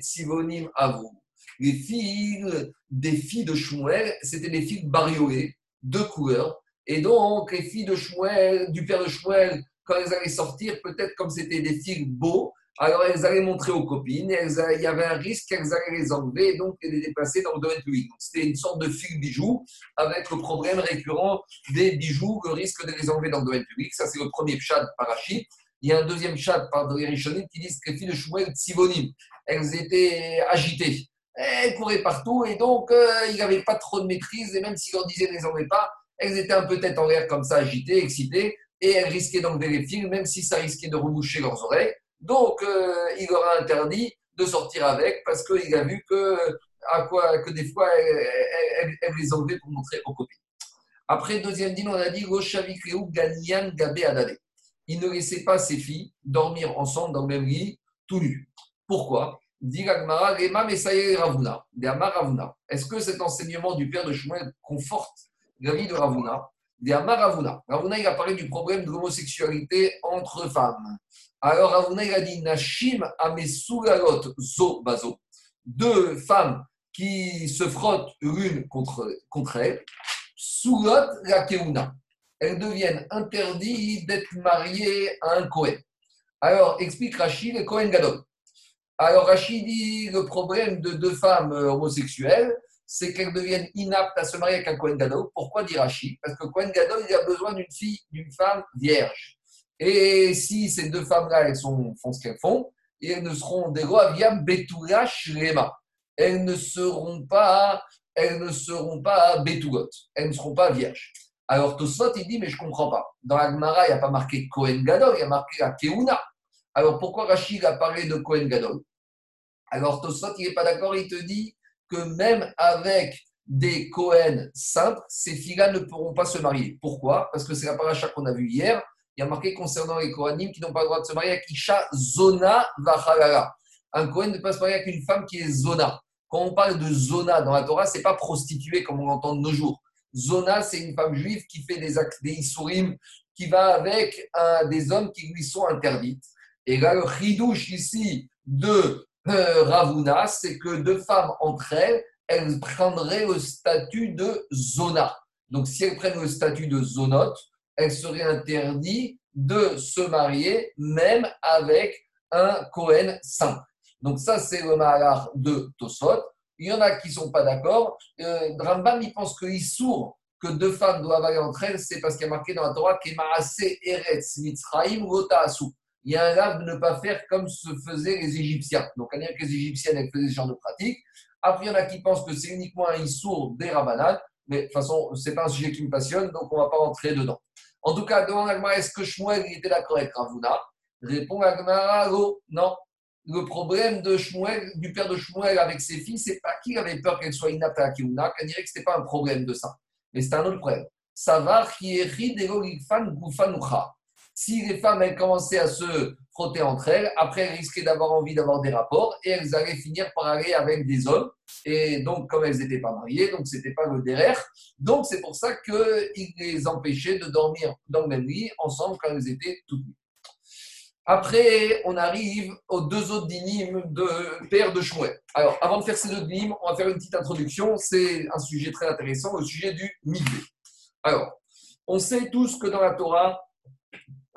à vous. les fils des filles de Shmuel, c'était des fils bariolés, de couleur. Et donc, les filles de Shmuel, du père de Shmuel, quand elles allaient sortir, peut-être comme c'était des fils beaux, alors elles allaient montrer aux copines, il y avait un risque qu'elles allaient les enlever et donc les déplacer dans le domaine public. C'était une sorte de fil bijoux avec le problème récurrent des bijoux, le risque de les enlever dans le domaine public. Ça, c'est le premier chat parachute. Il y a un deuxième chat par les qui disent que les filles de Shmuel, Tsivonim, elles étaient agitées. Elles couraient partout et donc euh, il n'y avait pas trop de maîtrise et même s'ils leur disaient ne les enlevez pas, elles étaient un peu tête en l'air comme ça, agitées, excitées et elles risquaient d'enlever les fils même si ça risquait de reboucher leurs oreilles. Donc euh, il leur a interdit de sortir avec parce qu'il a vu que, à quoi, que des fois elles les enlevaient pour montrer aux copines. Après, deuxième dîner, on a dit Ganian Gabe Adade. Il ne laissait pas ses filles dormir ensemble dans le même lit, tout nus. Pourquoi? Est-ce que cet enseignement du père de Shmuel conforte la vie de Ravuna? Ravuna. Ravuna, il a parlé du problème de l'homosexualité entre femmes. Alors Ravuna, il a dit Nashim Amesugalot Zo Bazo. Deux femmes qui se frottent l'une contre, contre. Sugot la Keuna. Elles deviennent interdites d'être mariées à un Kohen. Alors, explique Rachid, le Kohen Gadol. Alors, Rachid dit le problème de deux femmes euh, homosexuelles, c'est qu'elles deviennent inaptes à se marier avec un Kohen Gadol. Pourquoi dit Rachid? Parce que Kohen Gadol, il a besoin d'une fille, d'une femme vierge. Et si ces deux femmes-là, sont, font ce qu'elles font, elles ne seront des rois via Betula Shlema. Elles ne seront pas, elles ne seront pas Betugot. Elles ne seront pas vierges. Alors Tosfot, il dit, mais je ne comprends pas. Dans l'Agmara, il n'y a pas marqué Kohen Gadol, il y a marqué la Keuna. Alors pourquoi Rachid a parlé de Kohen Gadol? Alors Tosfot, il n'est pas d'accord, il te dit que même avec des Kohen simples, ces filles-là ne pourront pas se marier. Pourquoi? Parce que c'est la paracha qu'on a vue hier. Il y a marqué concernant les Kohanim qui n'ont pas le droit de se marier avec Isha Zona Vachalala. Un Kohen ne peut pas se marier avec une femme qui est Zona. Quand on parle de Zona dans la Torah, c'est pas prostituée comme on l'entend de nos jours. Zona, c'est une femme juive qui fait des actes, des isurim, qui va avec des hommes qui lui sont interdites. Et là, le chidouche ici de euh, Ravuna, c'est que deux femmes entre elles, elles prendraient le statut de zona. Donc, si elles prennent le statut de zonote, elles seraient interdites de se marier même avec un Kohen simple. Donc, ça, c'est le malheur de Tosfot. Il y en a qui ne sont pas d'accord. Euh, Rambam, il pense que sourd que deux femmes doivent aller entre elles, c'est parce qu'il y a marqué dans la Torah Kemaase Eretz Gotaasu. Il y a un lave de ne pas faire comme se faisaient les Égyptiens. Donc, on dirait que les Égyptiennes, elles faisaient ce genre de pratique. Après, il y en a qui pensent que c'est uniquement un Issour des Rabbanan. Mais de toute façon, ce n'est pas un sujet qui me passionne, donc on ne va pas rentrer dedans. En tout cas, devant l'Agmara, est-ce que Shmuel était d'accord avec Ravuna? Répond l'Agmara, oh, non. Le problème de Shmuel, du père de Shmuel avec ses filles, c'est pas qu'il avait peur qu'elles soient inaptes à la Kiouna, qu'elle dirait que ce n'était pas un problème de ça. Mais c'est un autre problème. Savar gufanucha. Si les femmes elles commençaient à se frotter entre elles, après elles risquaient d'avoir envie d'avoir des rapports et elles allaient finir par aller avec des hommes. Et donc, comme elles n'étaient pas mariées, donc c'était pas le derrière. Donc, c'est pour ça qu'il les empêchait de dormir dans le même lit ensemble quand elles étaient toutes nues. Après, on arrive aux deux autres dynimes de père de Shmuel. Alors, avant de faire ces deux dynimes, on va faire une petite introduction. C'est un sujet très intéressant, le sujet du mikvé. Alors, on sait tous que dans la Torah,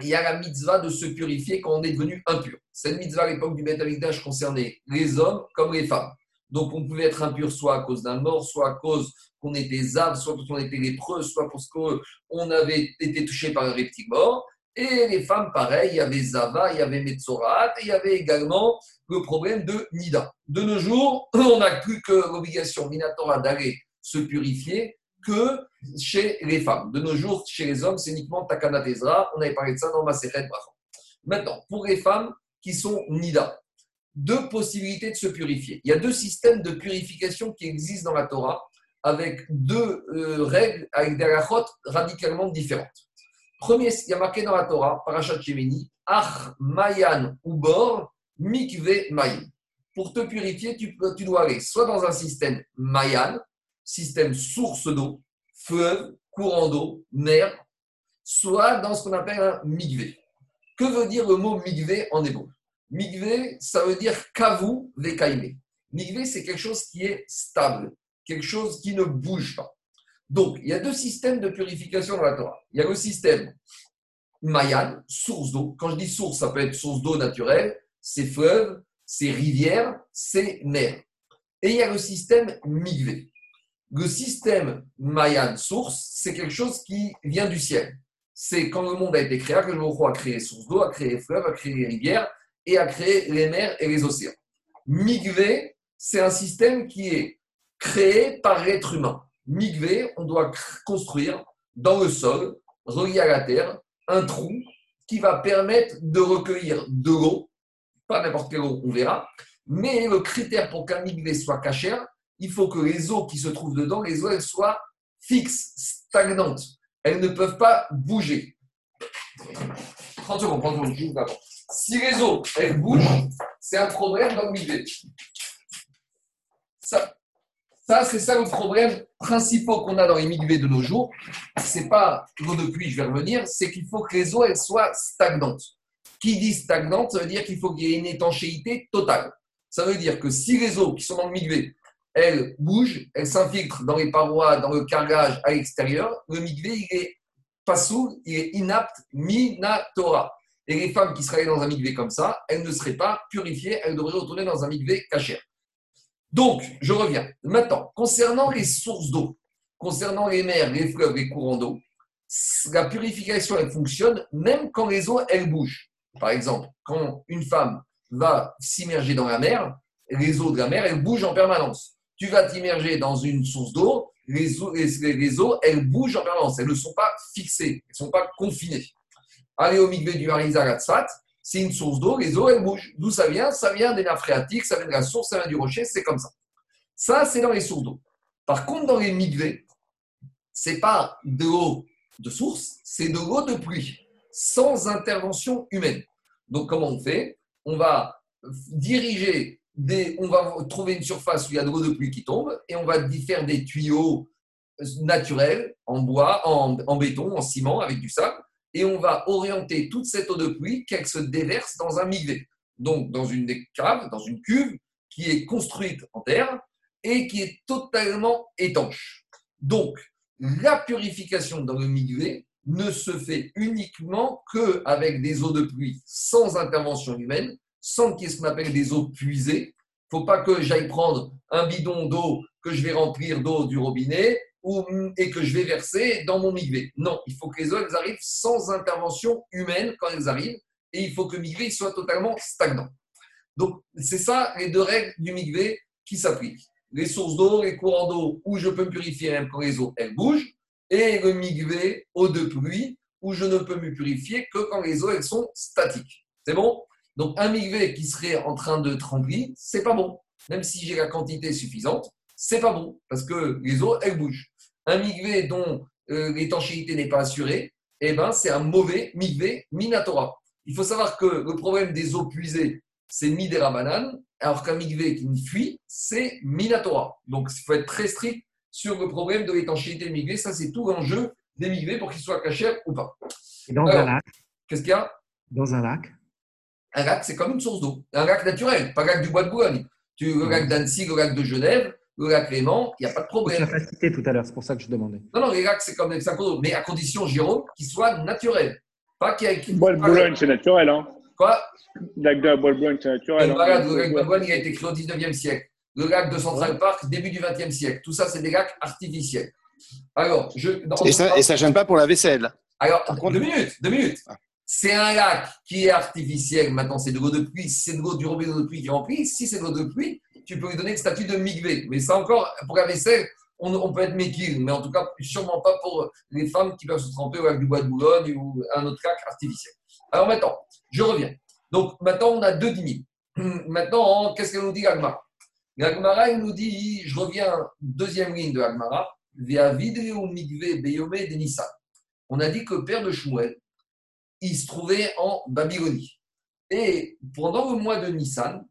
il y a la mitzvah de se purifier quand on est devenu impur. Cette mitzvah à l'époque du Beth Amikdash concernait les hommes comme les femmes. Donc, on pouvait être impur soit à cause d'un mort, soit à cause qu'on était zav, soit parce qu'on était lépreux, soit parce qu'on avait été touché par un reptile mort. Et les femmes, pareil, il y avait Zava, il y avait Metzorat, et il y avait également le problème de Nida. De nos jours, on n'a plus que l'obligation Minatora d'aller se purifier que chez les femmes. De nos jours, chez les hommes, c'est uniquement Takana Tezra. On avait parlé de ça dans Maseret Brachon. Maintenant, pour les femmes qui sont Nida, deux possibilités de se purifier. Il y a deux systèmes de purification qui existent dans la Torah avec deux euh, règles, avec des rachot radicalement différentes. Premier, il y a marqué dans la Torah, Parashat Shemini, Ach Mayan Ubor Mikve Mayan. Pour te purifier, tu, tu dois aller soit dans un système Mayan, système source d'eau, fleuve, courant d'eau, mer, soit dans ce qu'on appelle un Mikve. Que veut dire le mot Mikve en hébreu? Mikve, ça veut dire kavu vekaime. Migvé, c'est quelque chose qui est stable, quelque chose qui ne bouge pas. Donc, il y a deux systèmes de purification dans la Torah. Il y a le système Mayan, source d'eau. Quand je dis source, ça peut être source d'eau naturelle, c'est fleuves, c'est rivières, c'est mer. Et il y a le système Migvé. Le système Mayan, source, c'est quelque chose qui vient du ciel. C'est quand le monde a été créé, que le roi a créé source d'eau, a créé les fleuves, a créé les rivières et a créé les mers et les océans. Migvé, c'est un système qui est créé par l'être humain. Migvé, on doit construire dans le sol, relié à la terre, un trou qui va permettre de recueillir de l'eau, pas n'importe quelle eau, on verra, mais le critère pour qu'un migvé soit cachère, il faut que les eaux qui se trouvent dedans, les eaux, elles soient fixes, stagnantes. Elles ne peuvent pas bouger. 30 secondes, 30 secondes. Si les eaux, elles bougent, c'est un problème dans le migvé. Ça, ça c'est ça le problème principal qu'on a dans les migvés de nos jours. C'est pas l'eau de pluie, je vais revenir, c'est qu'il faut que les eaux, elles soient stagnantes. Qui dit stagnante, ça veut dire qu'il faut qu'il y ait une étanchéité totale. Ça veut dire que si les eaux qui sont dans le migvé, elles bougent, elles s'infiltrent dans les parois, dans le carrelage à l'extérieur, le migvé, il est pas sourd, il est inapte, minatora. Et les femmes qui seraient dans un migvé comme ça, elles ne seraient pas purifiées, elles devraient retourner dans un migvé cachère. Donc, je reviens. Maintenant, concernant les sources d'eau, concernant les mers, les fleuves, les courants d'eau, la purification, elle fonctionne même quand les eaux, elles bougent. Par exemple, quand une femme va s'immerger dans la mer, les eaux de la mer, elles bougent en permanence. Tu vas t'immerger dans une source d'eau, les eaux, les, eaux, elles bougent en permanence. Elles ne sont pas fixées, elles ne sont pas confinées. Allez au migvé du Harizal c'est une source d'eau, les eaux, elles bougent. D'où ça vient? Ça vient des nappes phréatiques, ça vient de la source, ça vient du rocher, c'est comme ça. Ça, c'est dans les sources d'eau. Par contre, dans les migvés, c'est pas de l'eau de source, c'est de l'eau de pluie, sans intervention humaine. Donc, comment on fait? On va diriger on va trouver une surface où il y a de l'eau de pluie qui tombe et on va faire des tuyaux naturels en bois, en, en béton, en ciment avec du sable et on va orienter toute cette eau de pluie qu'elle se déverse dans un migvé. Donc, dans une cave, dans une cuve qui est construite en terre et qui est totalement étanche. Donc, la purification dans le migvé ne se fait uniquement qu'avec des eaux de pluie sans intervention humaine, sans qu'il y ait ce qu'on appelle des eaux puisées. Il ne faut pas que j'aille prendre un bidon d'eau que je vais remplir d'eau du robinet et que je vais verser dans mon migvé. Non, il faut que les eaux elles arrivent sans intervention humaine quand elles arrivent et il faut que le migvé soit totalement stagnant. Donc, c'est ça les deux règles du migvé qui s'appliquent. Les sources d'eau, les courants d'eau où je peux me purifier même quand les eaux elles bougent et le migvé eau de pluie où je ne peux me purifier que quand les eaux elles sont statiques. C'est bon? Donc, un migvé qui serait en train de trembler, c'est pas bon. Même si j'ai la quantité suffisante, c'est pas bon parce que les eaux elles bougent un migvé dont euh, l'étanchéité n'est pas assurée, eh ben, c'est un mauvais migvé minatora. Il faut savoir que le problème des eaux puisées, c'est midera banane, alors qu'un migvé qui fuit, c'est minatora. Donc, il faut être très strict sur le problème de l'étanchéité des migvé. Ça, c'est tout l'enjeu des migvés pour qu'ils soient cachés ou pas. Et dans un lac Qu'est-ce qu'il y a? Dans un lac Un lac, c'est comme une source d'eau. Un lac naturel, pas un lac du bois de Boulogne. Tu, le lac d'Annecy, le lac de Genève, le lac Léman, il n'y a pas de problème. Tu l'as pas cité tout à l'heure, c'est pour ça que je demandais. Non, non, les lacs, c'est comme des sacs mais à condition, Jérôme, qu'ils soient naturels. Pas qu'il y ait. Bois de Boulogne, c'est naturel, hein Quoi? Le lac de Bois de Boulogne, c'est naturel. hein voilà, le lac de Boulogne, il a été créé au 19e siècle. Le lac de Central Park, début du 20e siècle. Tout ça, c'est des lacs artificiels. Alors, je. Et ça, et ça gêne pas pour la vaisselle. Alors, deux minutes, deux minutes. C'est un lac qui est artificiel. Maintenant, c'est de l'eau de pluie. C'est de l'eau du robinet de pluie qui remplit, si c'est de l'eau de pluie, tu peux lui donner le statut de migvé. Mais ça encore, pour la vaisselle, on, peut être méquille, mais en tout cas, sûrement pas pour les femmes qui peuvent se tremper au lac du bois de Boulogne ou un autre lac artificiel. Alors maintenant, je reviens. Donc maintenant, on a deux dîmes. Maintenant, qu'est-ce qu'elle nous dit, Agmara? L'Agmara, il nous dit, je reviens, deuxième ligne de Agmara, via vidéo migvé beyome de. On a dit que père de Shmuel, il se trouvait en Babylonie. Et pendant le mois de Nissan,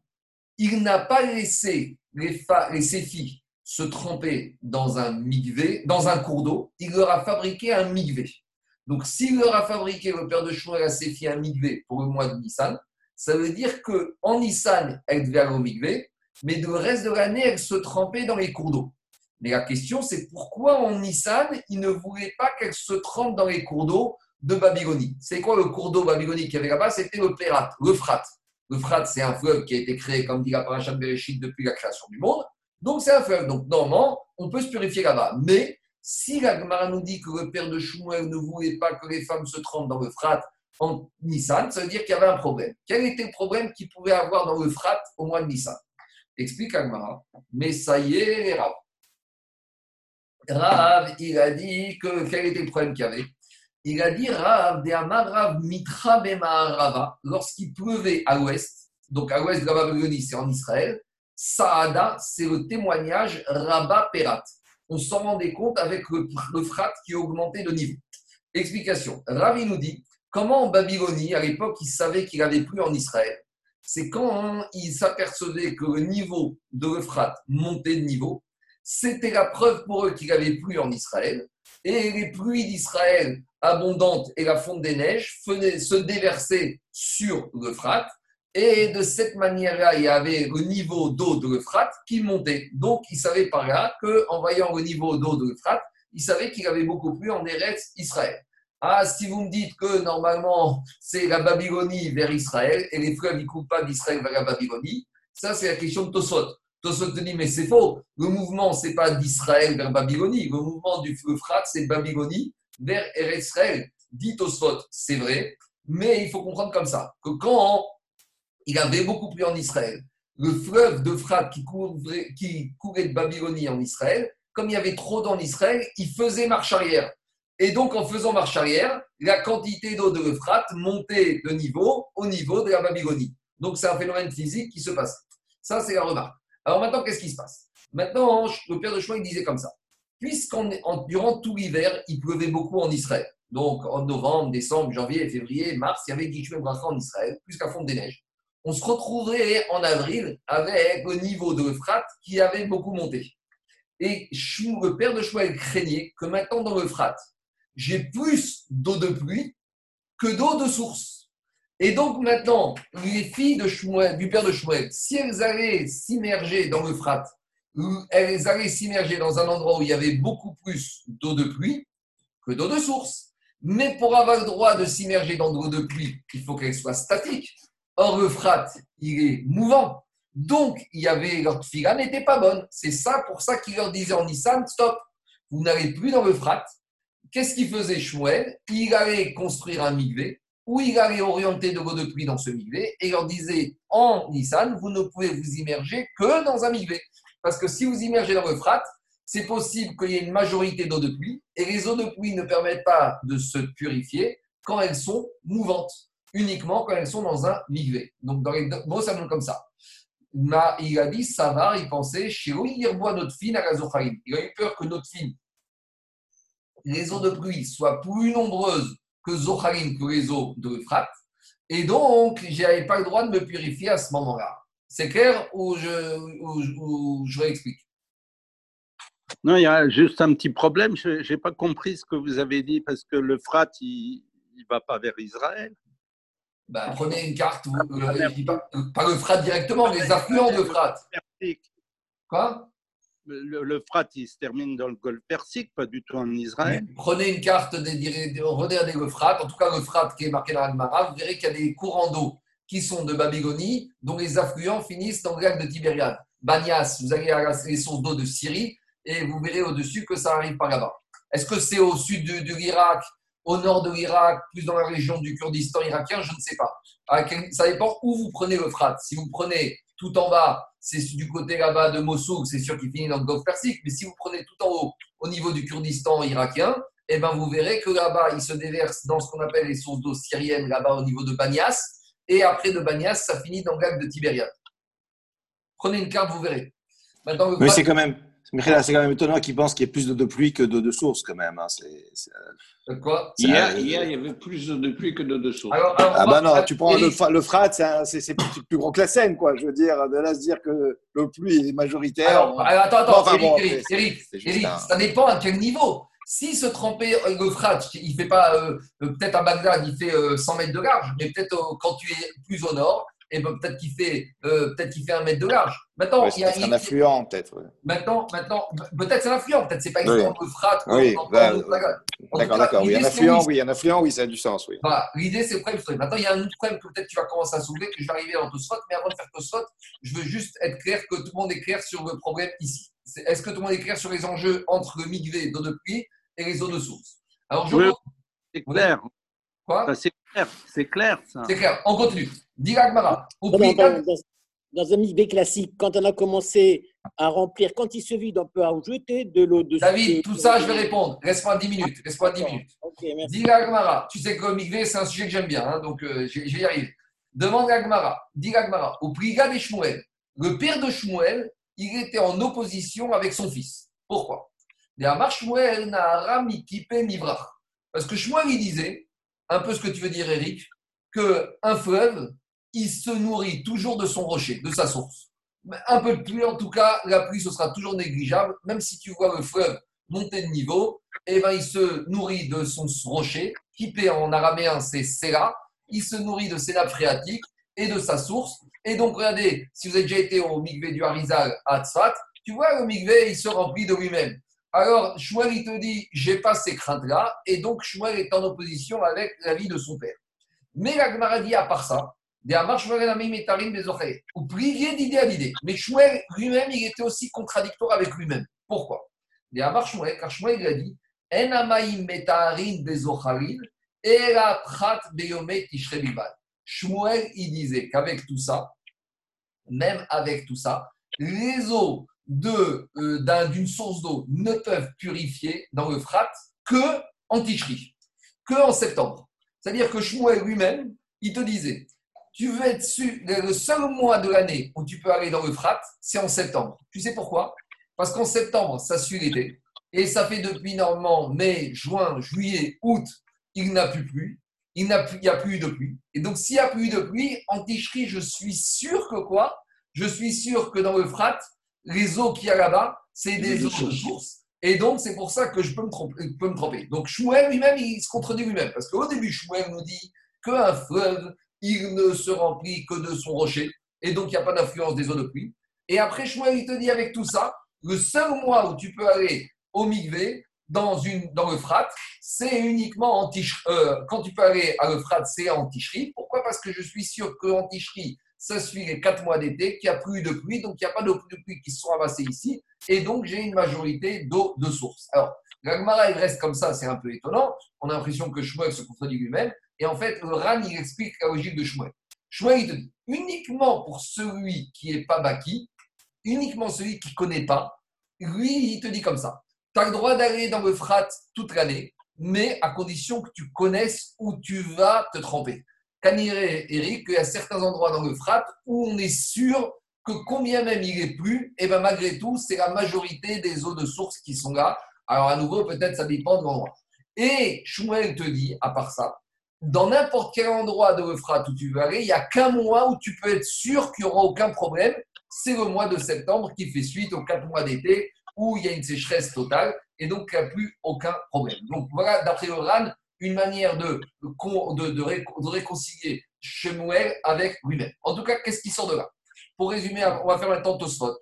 il n'a pas laissé les, les ses filles se tremper dans un migvé, dans un cours d'eau, il leur a fabriqué un migvé. Donc, s'il leur a fabriqué, le père de Shmuel à ses filles, un migvé pour le mois de Nissan, ça veut dire qu'en Nissan, elles devaient aller au migvé, mais le reste de l'année, elle se trempait dans les cours d'eau. Mais la question, c'est pourquoi en Nissan, il ne voulait pas qu'elle se trempe dans les cours d'eau de Babylonie. C'est quoi le cours d'eau babylonique qu'il y avait là-bas? C'était le Pérat, le Frat. Le c'est un fleuve qui a été créé, comme dit la Parashat Bereshit, depuis la création du monde. Donc, c'est un fleuve. Donc, normalement, on peut se purifier là-bas. Mais si la nous dit que le père de Shmuel ne voulait pas que les femmes se trempent dans le Frat en Nissan, ça veut dire qu'il y avait un problème. Quel était le problème qu'il pouvait avoir dans le Frat au mois de Nissan? Explique Agmara. Mais ça y est, Rav. Rav, il a dit que quel était le problème qu'il y avait? Il a dit Rav, de Amarav Mitra Rava, lorsqu'il pleuvait à l'ouest, donc à l'ouest de la Babylonie, c'est en Israël, Saada, c'est le témoignage Rabba Perat. On s'en rendait compte avec le, qui augmentait de niveau. Explication. Rav, il nous dit comment en Babylonie, à l'époque, il savait qu'il n'avait plus en Israël? C'est quand il s'apercevait que le niveau de l'Euphrate montait de niveau, c'était la preuve pour eux qu'il n'avait plus en Israël. Et les pluies d'Israël abondantes et la fonte des neiges se déversaient sur l'Euphrate. Et de cette manière-là, il y avait le niveau d'eau de l'Euphrate qui montait. Donc, il savait par là qu'en voyant le niveau d'eau de l'Euphrate, il savait qu'il avait beaucoup plu en Eretz Israël. Ah, si vous me dites que normalement c'est la Babylonie vers Israël et les fleuves ne coulent pas d'Israël vers la Babylonie, ça c'est la question de Tosot. Tosot te dit mais c'est faux. Le mouvement c'est pas d'Israël vers Babylonie. Le mouvement du Frat c'est Babylonie vers Israël. Dit Tosot, c'est vrai, mais il faut comprendre comme ça que quand il avait beaucoup plu en Israël, le fleuve de qui, qui courait de Babylonie en Israël, comme il y avait trop d'eau en Israël, il faisait marche arrière. Et donc, en faisant marche arrière, la quantité d'eau de l'Euphrate montait de niveau au niveau de la Babylonie. Donc, c'est un phénomène physique qui se passe. Ça, c'est la remarque. Alors maintenant, qu'est-ce qui se passe? Maintenant, le père de Choix, il disait comme ça. Puisqu'en durant tout l'hiver, il pleuvait beaucoup en Israël. Donc, en novembre, décembre, janvier, février, mars, il y avait Gishme Bracha en Israël, plus qu'à fond des neiges. On se retrouverait en avril avec le niveau de l'Euphrate qui avait beaucoup monté. Et le père de Shmuel craignait que maintenant dans l'Euphrate, j'ai plus d'eau de pluie que d'eau de source. Et donc maintenant, les filles de du père de Shmuel, si elles allaient s'immerger dans le frat, elles allaient s'immerger dans un endroit où il y avait beaucoup plus d'eau de pluie que d'eau de source. Mais pour avoir le droit de s'immerger dans l'eau de pluie, il faut qu'elle soit statique. Or, le frat, il est mouvant. Donc, il y avait, leur fila n'était pas bonne. C'est ça pour ça qu'il leur disait en Nissan, stop, vous n'allez plus dans le Qu'est-ce qu'il faisait Shmuel? Il allait construire un migvé où il allait orienter de l'eau de pluie dans ce migvé et il leur disait en Nissan, vous ne pouvez vous immerger que dans un migvé. Parce que si vous immergez dans le frat, c'est possible qu'il y ait une majorité d'eau de pluie et les eaux de pluie ne permettent pas de se purifier quand elles sont mouvantes, uniquement quand elles sont dans un migvé. Donc dans les mots, ça donne comme ça. il a dit, ça va, il pensait, chez il notre fille à la Il a eu peur que notre fille les eaux de pluie soient plus nombreuses que Zocharim, que les eaux de Frat. Et donc, je n'avais pas le droit de me purifier à ce moment-là. C'est clair ou je, je réexplique? Non, il y a juste un petit problème. Je n'ai pas compris ce que vous avez dit parce que le Frat, il ne va pas vers Israël. Ben, prenez une carte, euh, pas, le Frat directement, les affluents de Frat. Quoi? Le, le Frat, il se termine dans le golfe Persique, pas du tout en Israël. prenez une carte, des, regardez le Frat, en tout cas le Frat qui est marqué dans l'Agmara, vous verrez qu'il y a des courants d'eau qui sont de Babylonie, dont les affluents finissent dans le lac de Tibériade. Banias, vous allez à les sources d'eau de Syrie, et vous verrez au-dessus que ça arrive par là-bas. Est-ce que c'est au sud de, l'Irak, au nord de l'Irak, plus dans la région du Kurdistan irakien? Je ne sais pas. Ça dépend où vous prenez le Frat. Si vous prenez tout en bas, c'est du côté là-bas de Mossoul, c'est sûr qu'il finit dans le golfe Persique. Mais si vous prenez tout en haut, au niveau du Kurdistan irakien, eh ben vous verrez que là-bas, il se déverse dans ce qu'on appelle les sources d'eau syriennes, là-bas au niveau de Banias. Et après de Banias, ça finit dans le lac de Tibériade. Prenez une carte, vous verrez. Maintenant, Mais c'est quand même c'est quand même étonnant qu'il pense qu'il y ait plus de pluie que de, de source quand même. Hein. Quoi? hier, il y avait plus de pluie que de, source. ah bah non, tu prends le, le frat, c'est plus, gros que la Seine, quoi. Je veux dire, de là se dire que le pluie est majoritaire. Alors, attends, attends, Eric, Eric, ça dépend à quel niveau. Si se tremper euh, le frat, il fait pas, euh, peut-être à Bagdad, il fait 100 euh, mètres de large, mais peut-être quand tu es plus au nord, et ben, peut-être qu'il fait, euh, peut-être qu'il fait un mètre de large. Maintenant, Ouais, il y a, c'est un affluent, peut-être. ouais. maintenant, maintenant, peut-être c'est un affluent, peut-être c'est pas Oui. exactement le Oui, bah, gueule. En tout D'accord, d'accord. Oui, un affluent, oui. oui, un affluent, oui, ça a du sens, oui. Voilà, l'idée c'est le problème. Maintenant, il y a un autre problème que peut-être tu vas commencer à soulever, que je vais arriver dans Tosfot, mais avant de faire Tosfot, je veux juste être clair que tout le monde est clair sur le problème ici. Est-ce que tout le monde est clair sur les enjeux entre le migvé d'eau de pluie et les eaux de source? Alors, je Oui. C'est Oui. clair. quoi? C'est clair. C'est clair, ça. C'est clair, on continue. Dis Agmara. Au dans, un MIB classique, quand on a commencé à remplir, quand il se vide, on peut ajouter de l'eau dessus. David, tout ça, je vais répondre. Laisse-moi 10 minutes. Laisse-moi 10 D'accord. minutes. Ok, merci. Dis Agmara. Tu sais que le migvé, c'est un sujet que j'aime bien, hein, donc euh, je vais y arriver. Demande à Agmara. Dis Agmara. Au Priga des Shmuel, le père de Shmuel, il était en opposition avec son fils. Pourquoi? Parce que Shmuel, il disait, un peu ce que tu veux dire, Eric, qu'un fleuve, il se nourrit toujours de son rocher, de sa source. Un peu de pluie, en tout cas, la pluie, ce sera toujours négligeable, même si tu vois le fleuve monter de niveau, eh ben, il se nourrit de son rocher, paie en araméen, c'est Sela, il se nourrit de ses nappes phréatiques et de sa source. Et donc, regardez, si vous avez déjà été au Mikvé du Harizal à Tzfat, tu vois, le Mikvé, il se remplit de lui-même. Alors, Shmuel, il te dit, j'ai pas ces craintes-là, et donc Shmuel est en opposition avec la vie de son père. Mais la Gemara dit, à part ça, ou privier d'idée à l'idée. Mais Shmuel lui-même, il était aussi contradictoire avec lui-même. Pourquoi? Car Shmuel, il a dit. Shmuel, il disait qu'avec tout ça, même avec tout ça, les eaux euh, d'un- d'une source d'eau ne peuvent purifier dans le frat que en ticherie, que en septembre. C'est-à-dire que Shmuel lui-même, il te disait, tu veux être sûr, le seul mois de l'année où tu peux aller dans le frat, c'est en septembre. Tu sais pourquoi? Parce qu'en septembre, ça suit l'été, et ça fait depuis normalement mai, juin, juillet, août, il n'a plus plu, il n'a plus- il n'y a plus eu de pluie. Et donc, s'il n'y a plus eu de pluie, en ticherie, je suis sûr que quoi? Je suis sûr que dans le frat, les eaux qu'il y a là-bas, c'est des eaux de source. Et donc, c'est pour ça que je peux me tromper. peux me tromper. Donc, Shmuel lui-même, il se contredit lui-même. Parce qu'au début, Shmuel nous dit qu'un fleuve, il ne se remplit que de son rocher. Et donc, il n'y a pas d'influence des eaux de pluie. Et après, Shmuel, il te dit avec tout ça, le seul mois où tu peux aller au Mikvé, dans, le frat, c'est uniquement en ticherie. quand tu peux aller à le frat, c'est en ticherie. Pourquoi? Parce que je suis sûr qu'en ticherie, ça suit les quatre mois d'été, qu'il n'y a plus de pluie, donc il n'y a pas de pluie qui se sont amassées ici, et donc j'ai une majorité d'eau de source. Alors, l'Agmara, il reste comme ça, c'est un peu étonnant. On a l'impression que Shmuel se contredit lui-même, et en fait, le Ran, il explique la logique de Shmuel. Shmuel, il te dit, uniquement pour celui qui n'est pas baki, uniquement celui qui ne connaît pas, lui, il te dit comme ça. Tu as le droit d'aller dans le frat toute l'année, mais à condition que tu connaisses où tu vas te tremper. Caniré, Eric, il y a certains endroits dans le frat où on est sûr que combien même il est plus, et ben malgré tout, c'est la majorité des eaux de source qui sont là. Alors à nouveau, peut-être ça dépend de l'endroit. Et Shmuel te dit, à part ça, dans n'importe quel endroit de l'Euphrate où tu veux aller, il n'y a qu'un mois où tu peux être sûr qu'il n'y aura aucun problème. C'est le mois de septembre qui fait suite aux quatre mois d'été où il y a une sécheresse totale et donc il n'y a plus aucun problème. Donc voilà, d'après le RAN, une manière de, de, de, de réconcilier Shemuel avec lui-même. En tout cas, qu'est-ce qui sort de là? Pour résumer, on va faire maintenant Tosfot.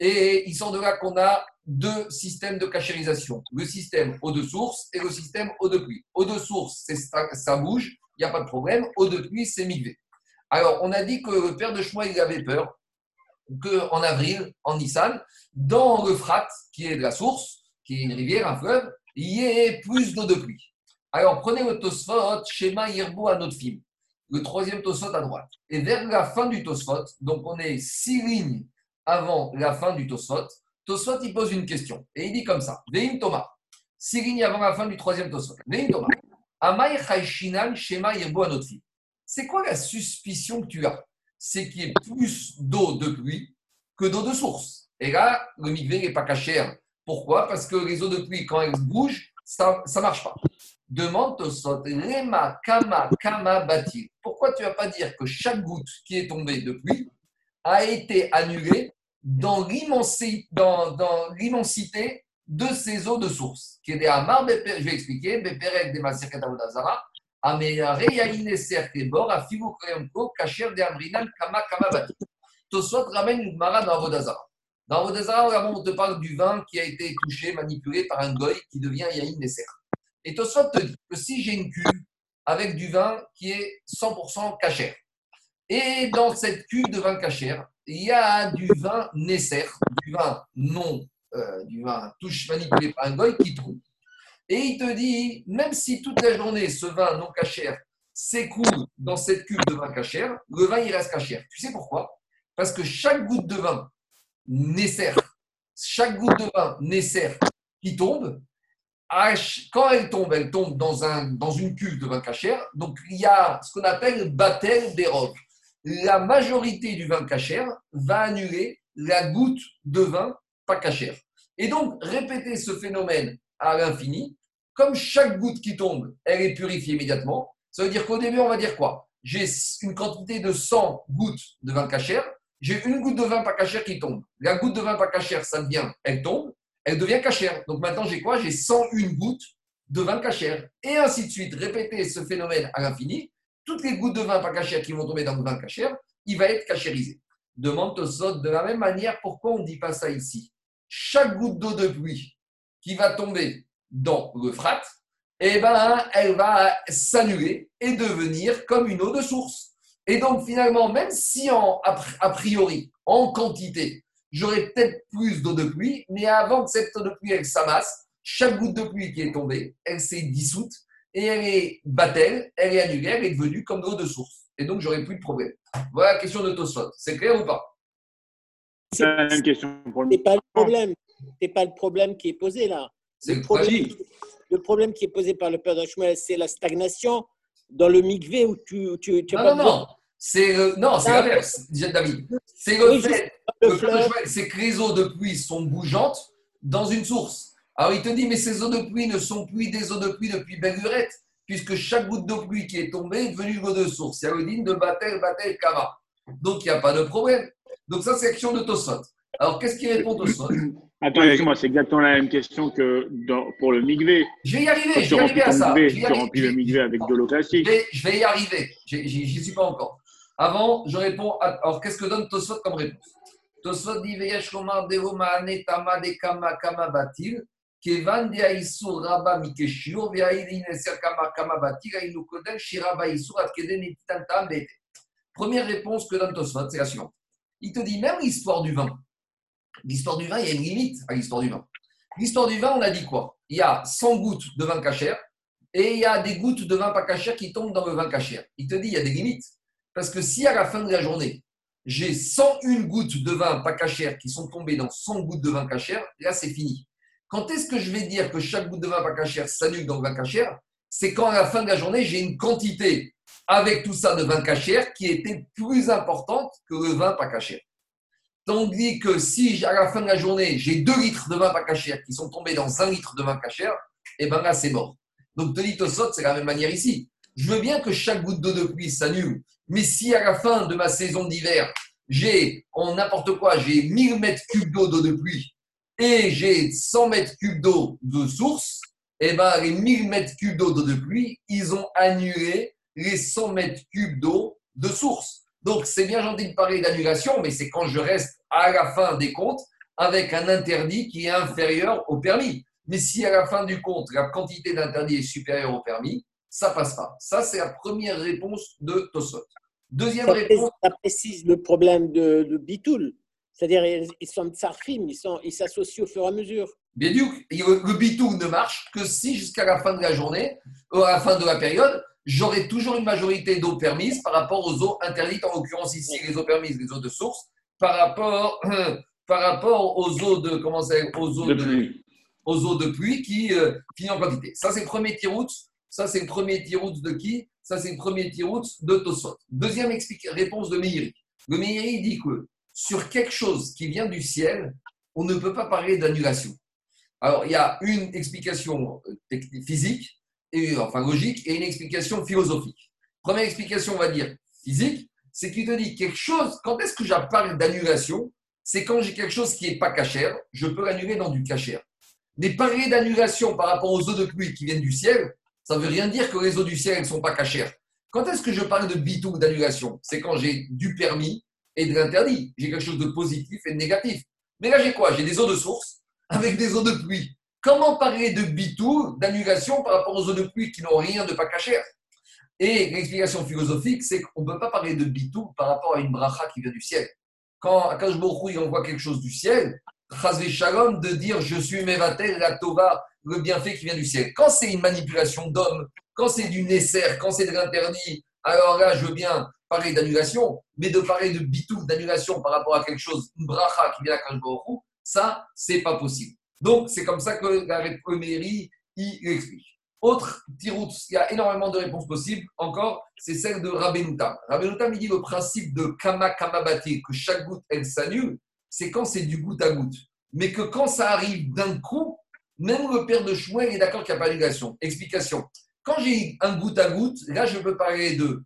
Et il sort de là qu'on a deux systèmes de cachérisation. Le système eau de source et le système eau de pluie. Eau de source, ça, bouge, il n'y a pas de problème. Eau de pluie, c'est migvé. Alors, on a dit que le père de Shmuel, il avait peur qu'en avril, en Nissan, dans le Frat, qui est de la source, qui est une rivière, un fleuve, il y ait plus d'eau de pluie. Alors, prenez le Tosfot, schéma Yerbo à notre film. Le troisième Tosfot à droite. Et vers la fin du Tosfot, donc on est six lignes avant la fin du Tosfot, Tosfot, il pose une question. Et il dit comme ça Veim Thomas, six lignes avant la fin du troisième Tosfot. Veim Thomas, Amai Chaishinan Shema Yerbo film. C'est quoi la suspicion que tu as? C'est qu'il y ait plus d'eau de pluie que d'eau de source. Et là, le migvé n'est pas cachère. Pourquoi? Parce que les eaux de pluie, quand elles bougent, ça ne marche pas. Demande Tosfot, Rema, Kama, Kama, Bati. Pourquoi tu ne vas pas dire que chaque goutte qui est tombée de pluie a été annulée dans l'immensi- dans- dans l'immensité de ces eaux de source Qui est des Beper- je vais expliquer, Beperek, des Masirkat Avodazara, Améare Yaïn Eser Kebor, Afigu Koyamko, Kacher de Amrinan, Kama Kama Bati. Tosot ramène une Gemara dans Avodazara. Dans Avodazara, on te parle du vin qui a été touché, manipulé par un goy qui devient Yaïn Neser. Et Tosot te dit que si j'ai une cuve avec du vin qui est 100% cachère, et dans cette cuve de vin cachère, il y a du vin Nesser, du vin non, euh, du vin touche manipulé par un goy qui trouve. Et il te dit, même si toute la journée ce vin non cachère s'écoule dans cette cuve de vin cachère, le vin il reste cachère. Tu sais pourquoi? Parce que chaque goutte de vin Nesser, chaque goutte de vin Nesser qui tombe, quand elle tombe, elle tombe dans, un, dans une cuve de vin cachère. Donc il y a ce qu'on appelle battel des rocs. La majorité du vin cachère va annuler la goutte de vin pas cachère. Et donc, répéter ce phénomène à l'infini, comme chaque goutte qui tombe, elle est purifiée immédiatement, ça veut dire qu'au début, on va dire quoi? J'ai une quantité de 100 gouttes de vin cachère, j'ai une goutte de vin pas cachère qui tombe. La goutte de vin pas cachère, ça devient, elle tombe, elle devient cachère. Donc maintenant, j'ai quoi? J'ai 101 gouttes de vin cachère. Et ainsi de suite, répéter ce phénomène à l'infini, toutes les gouttes de vin pas cachère qui vont tomber dans le vin cachère, il va être cachérisé. Demande Tosot de la même manière, pourquoi on ne dit pas ça ici? Chaque goutte d'eau de pluie qui va tomber dans le frat, eh ben, elle va s'annuler et devenir comme une eau de source. Et donc finalement, même si en, a pri- a priori, en quantité, j'aurais peut-être plus d'eau de pluie, mais avant que cette eau de pluie s'amasse, chaque goutte de pluie qui est tombée, elle s'est dissoute et elle est battelle, elle est annulée, elle est devenue comme de l'eau de source. Et donc j'aurais plus de problème. Voilà la question de Tosfot. C'est clair ou pas? C'est la même question pour le C'est pas le problème. C'est pas le problème qui est posé là. C'est Le problème, le problème qui est posé par le père d'Ashmuel, c'est la stagnation dans le mikvé où tu, tu, tu as Non, pas non, non. C'est le- non, c'est Ah, l'inverse, disait David. C'est le Oui, fait pas, c'est que les eaux de pluie sont bougeantes dans une source. Alors il te dit, mais ces eaux de pluie ne sont plus des eaux de pluie depuis belle lurette, puisque chaque goutte d'eau de pluie qui est tombée est devenue une eau de source. Il y de Batel, Batel, Kama. Donc il n'y a pas de problème. Donc ça, c'est l'action de Tosot. Alors qu'est-ce qui répond Tosot? Attends, excuse-moi, c'est exactement la même question que dans- pour le migvé. Je vais y arriver, je vais y arriver à ça. migvé, tu remplis le avec de l'eau Je classique. vais, je vais y arriver. J'y suis pas encore. Avant, je réponds. À... Alors, qu'est-ce que donne Tosfot comme réponse? Tosfot dit Veyesh Lomar Devo Maane Tama de Kama Kama Batil, Première réponse que donne Tosfot, c'est la suivante. Il te dit même l'histoire du vin. L'histoire du vin, il y a une limite à l'histoire du vin. L'histoire du vin, on a dit quoi? Il y a 100 gouttes de vin cachère et il y a des gouttes de vin pas cachère qui tombent dans le vin cachère. Il te dit, il y a des limites. Parce que si à la fin de la journée, j'ai 101 gouttes de vin pas cachère qui sont tombées dans 100 gouttes de vin cachère, là, c'est fini. Quand est-ce que je vais dire que chaque goutte de vin pas cachère s'annule dans le vin cachère C'est quand à la fin de la journée, j'ai une quantité avec tout ça de vin cachère qui était plus importante que le vin pas cachère. Tandis que si à la fin de la journée, j'ai 2 litres de vin pas cachère qui sont tombés dans 1 litre de vin cachère, et bien là, c'est mort. Donc, Tony Tosot, c'est la même manière ici. Je veux bien que chaque goutte d'eau de pluie s'annule, mais si à la fin de ma saison d'hiver, j'ai, en n'importe quoi, j'ai 1000 mètres cubes d'eau de pluie et j'ai 100 mètres cubes d'eau de source, et ben les 1000 mètres cubes d'eau de pluie, ils ont annulé les 100 mètres cubes d'eau de source. Donc, c'est bien gentil de parler d'annulation, mais c'est quand je reste à la fin des comptes avec un interdit qui est inférieur au permis. Mais si à la fin du compte, la quantité d'interdit est supérieure au permis, ça passe pas. Ça, c'est la première réponse de Tosot. Deuxième Ça, réponse, ça précise le problème de, de Bitoul. C'est-à-dire, ils, sont tsarfim, ils sont- ils s'associent au fur et à mesure. bien sûr, le, le bitou ne marche que si jusqu'à la fin de la journée, ou à la fin de la période, j'aurai toujours une majorité d'eau permise par rapport aux eaux interdites, en l'occurrence ici les eaux permises, les eaux de source, par rapport, par rapport aux eaux de, comment ça, aux eaux De de, pluie. aux eaux de pluie qui euh, finissent en quantité. Ça, c'est le premier tirout. Ça, c'est le premier tirout de qui? Ça, c'est le premier tirout de Tosot. Deuxième réponse de Meiri. Le Meiri dit que sur quelque chose qui vient du ciel, on ne peut pas parler d'annulation. Alors, il y a une explication euh, physique, et, enfin logique, et une explication philosophique. Première explication, on va dire physique, c'est qu'il te dit quelque chose, quand est-ce que je parle d'annulation? C'est quand j'ai quelque chose qui n'est pas cachère, je peux l'annuler dans du cachère. Mais parler d'annulation par rapport aux eaux de pluie qui viennent du ciel, Ça ne veut rien dire que les eaux du ciel, ne sont pas cachères. Quand est-ce que je parle de bitou, d'annulation? C'est quand j'ai du permis et de l'interdit. J'ai quelque chose de positif et de négatif. Mais là, j'ai quoi? J'ai des eaux de source avec des eaux de pluie. Comment parler de bitou, d'annulation par rapport aux eaux de pluie qui n'ont rien de pas cachère Et l'explication philosophique, c'est qu'on ne peut pas parler de bitou par rapport à une bracha qui vient du ciel. Quand Akash il envoie quelque chose du ciel, Chazvé Shalom, de dire je suis Mevatel, la Tova, le bienfait qui vient du ciel. Quand c'est une manipulation d'homme, quand c'est du Nesser, quand c'est de l'interdit, alors là, je veux bien parler d'annulation, mais de parler de bitou, d'annulation par rapport à quelque chose, une bracha qui vient à Baruch ça, c'est pas possible. Donc, c'est comme ça que la Mairie y explique. Autre tirout, il y a énormément de réponses possibles. Encore, c'est celle de Rabbenoutam. Rabbenoutam, il dit le principe de kama kamabati, que chaque goutte, elle s'annule, c'est quand c'est du goutte à goutte. Mais que quand ça arrive d'un coup, même le père de Shmuel est d'accord qu'il n'y a pas d'annulation. Explication. Quand j'ai un goutte à goutte, là, je peux parler de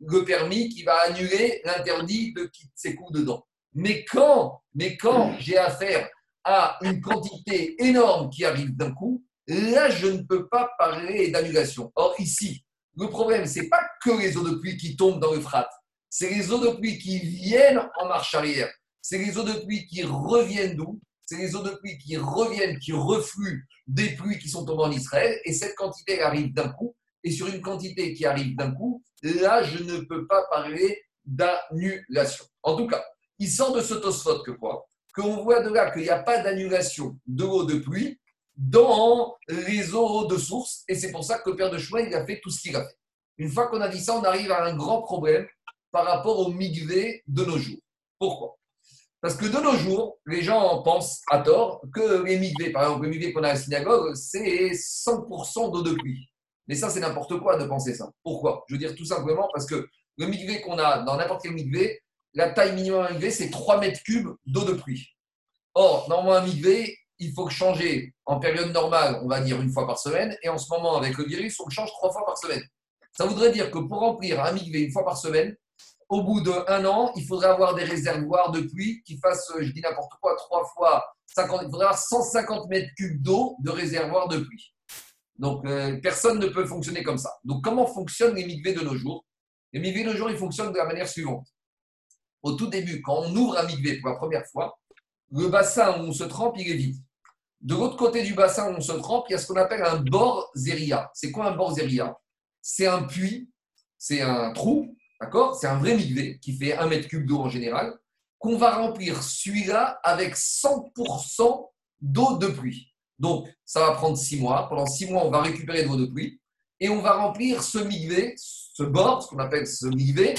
le permis qui va annuler l'interdit de qui s'écoule dedans. Mais quand, mais quand j'ai affaire à une quantité énorme qui arrive d'un coup, là, je ne peux pas parler d'annulation. Or, ici, le problème, ce n'est pas que les eaux de pluie qui tombent dans le frat, c'est les eaux de pluie qui viennent en marche arrière. C'est les eaux de pluie qui reviennent d'où? C'est les eaux de pluie qui reviennent, qui refluent des pluies qui sont tombées en Israël, et cette quantité arrive d'un coup, et sur une quantité qui arrive d'un coup, là, je ne peux pas parler d'annulation. En tout cas, il sort de ce tosphot que quoi? Qu'on voit de là qu'il n'y a pas d'annulation de l'eau de pluie dans les eaux de source, et c'est pour ça que le père de chemin, il a fait tout ce qu'il a fait. Une fois qu'on a dit ça, on arrive à un grand problème par rapport au migvé de nos jours. Pourquoi? Parce que de nos jours, les gens pensent à tort que les migvés, par exemple, le migvé qu'on a à la synagogue, c'est 100% d'eau de pluie. Mais ça, c'est n'importe quoi de penser ça. Pourquoi? Je veux dire tout simplement parce que le migvé qu'on a dans n'importe quel migvé, la taille minimum d'un c'est 3 mètres cubes d'eau de pluie. Or, normalement, un migvé, il faut changer en période normale, on va dire une fois par semaine, et en ce moment, avec le virus, on le change trois fois par semaine. Ça voudrait dire que pour remplir un migvé une fois par semaine, au bout d'un an, il faudrait avoir des réservoirs de pluie qui fassent, je dis n'importe quoi, trois fois 50, il faudrait avoir 150 mètres cubes d'eau de réservoirs de pluie. Donc, euh, personne ne peut fonctionner comme ça. Donc, comment fonctionnent les migvés de nos jours? Les migvés de nos jours, ils fonctionnent de la manière suivante. Au tout début, quand on ouvre un migvé pour la première fois, le bassin où on se trempe, il est vide. De l'autre côté du bassin où on se trempe, il y a ce qu'on appelle un bord zéria. C'est quoi un bord zéria C'est un puits, c'est un trou D'accord? C'est un vrai migvé qui fait un mètre cube d'eau en général, qu'on va remplir celui-là avec 100% d'eau de pluie. Donc, ça va prendre six mois. Pendant six mois, on va récupérer de l'eau de pluie et on va remplir ce migvé, ce bord, ce qu'on appelle ce migvé,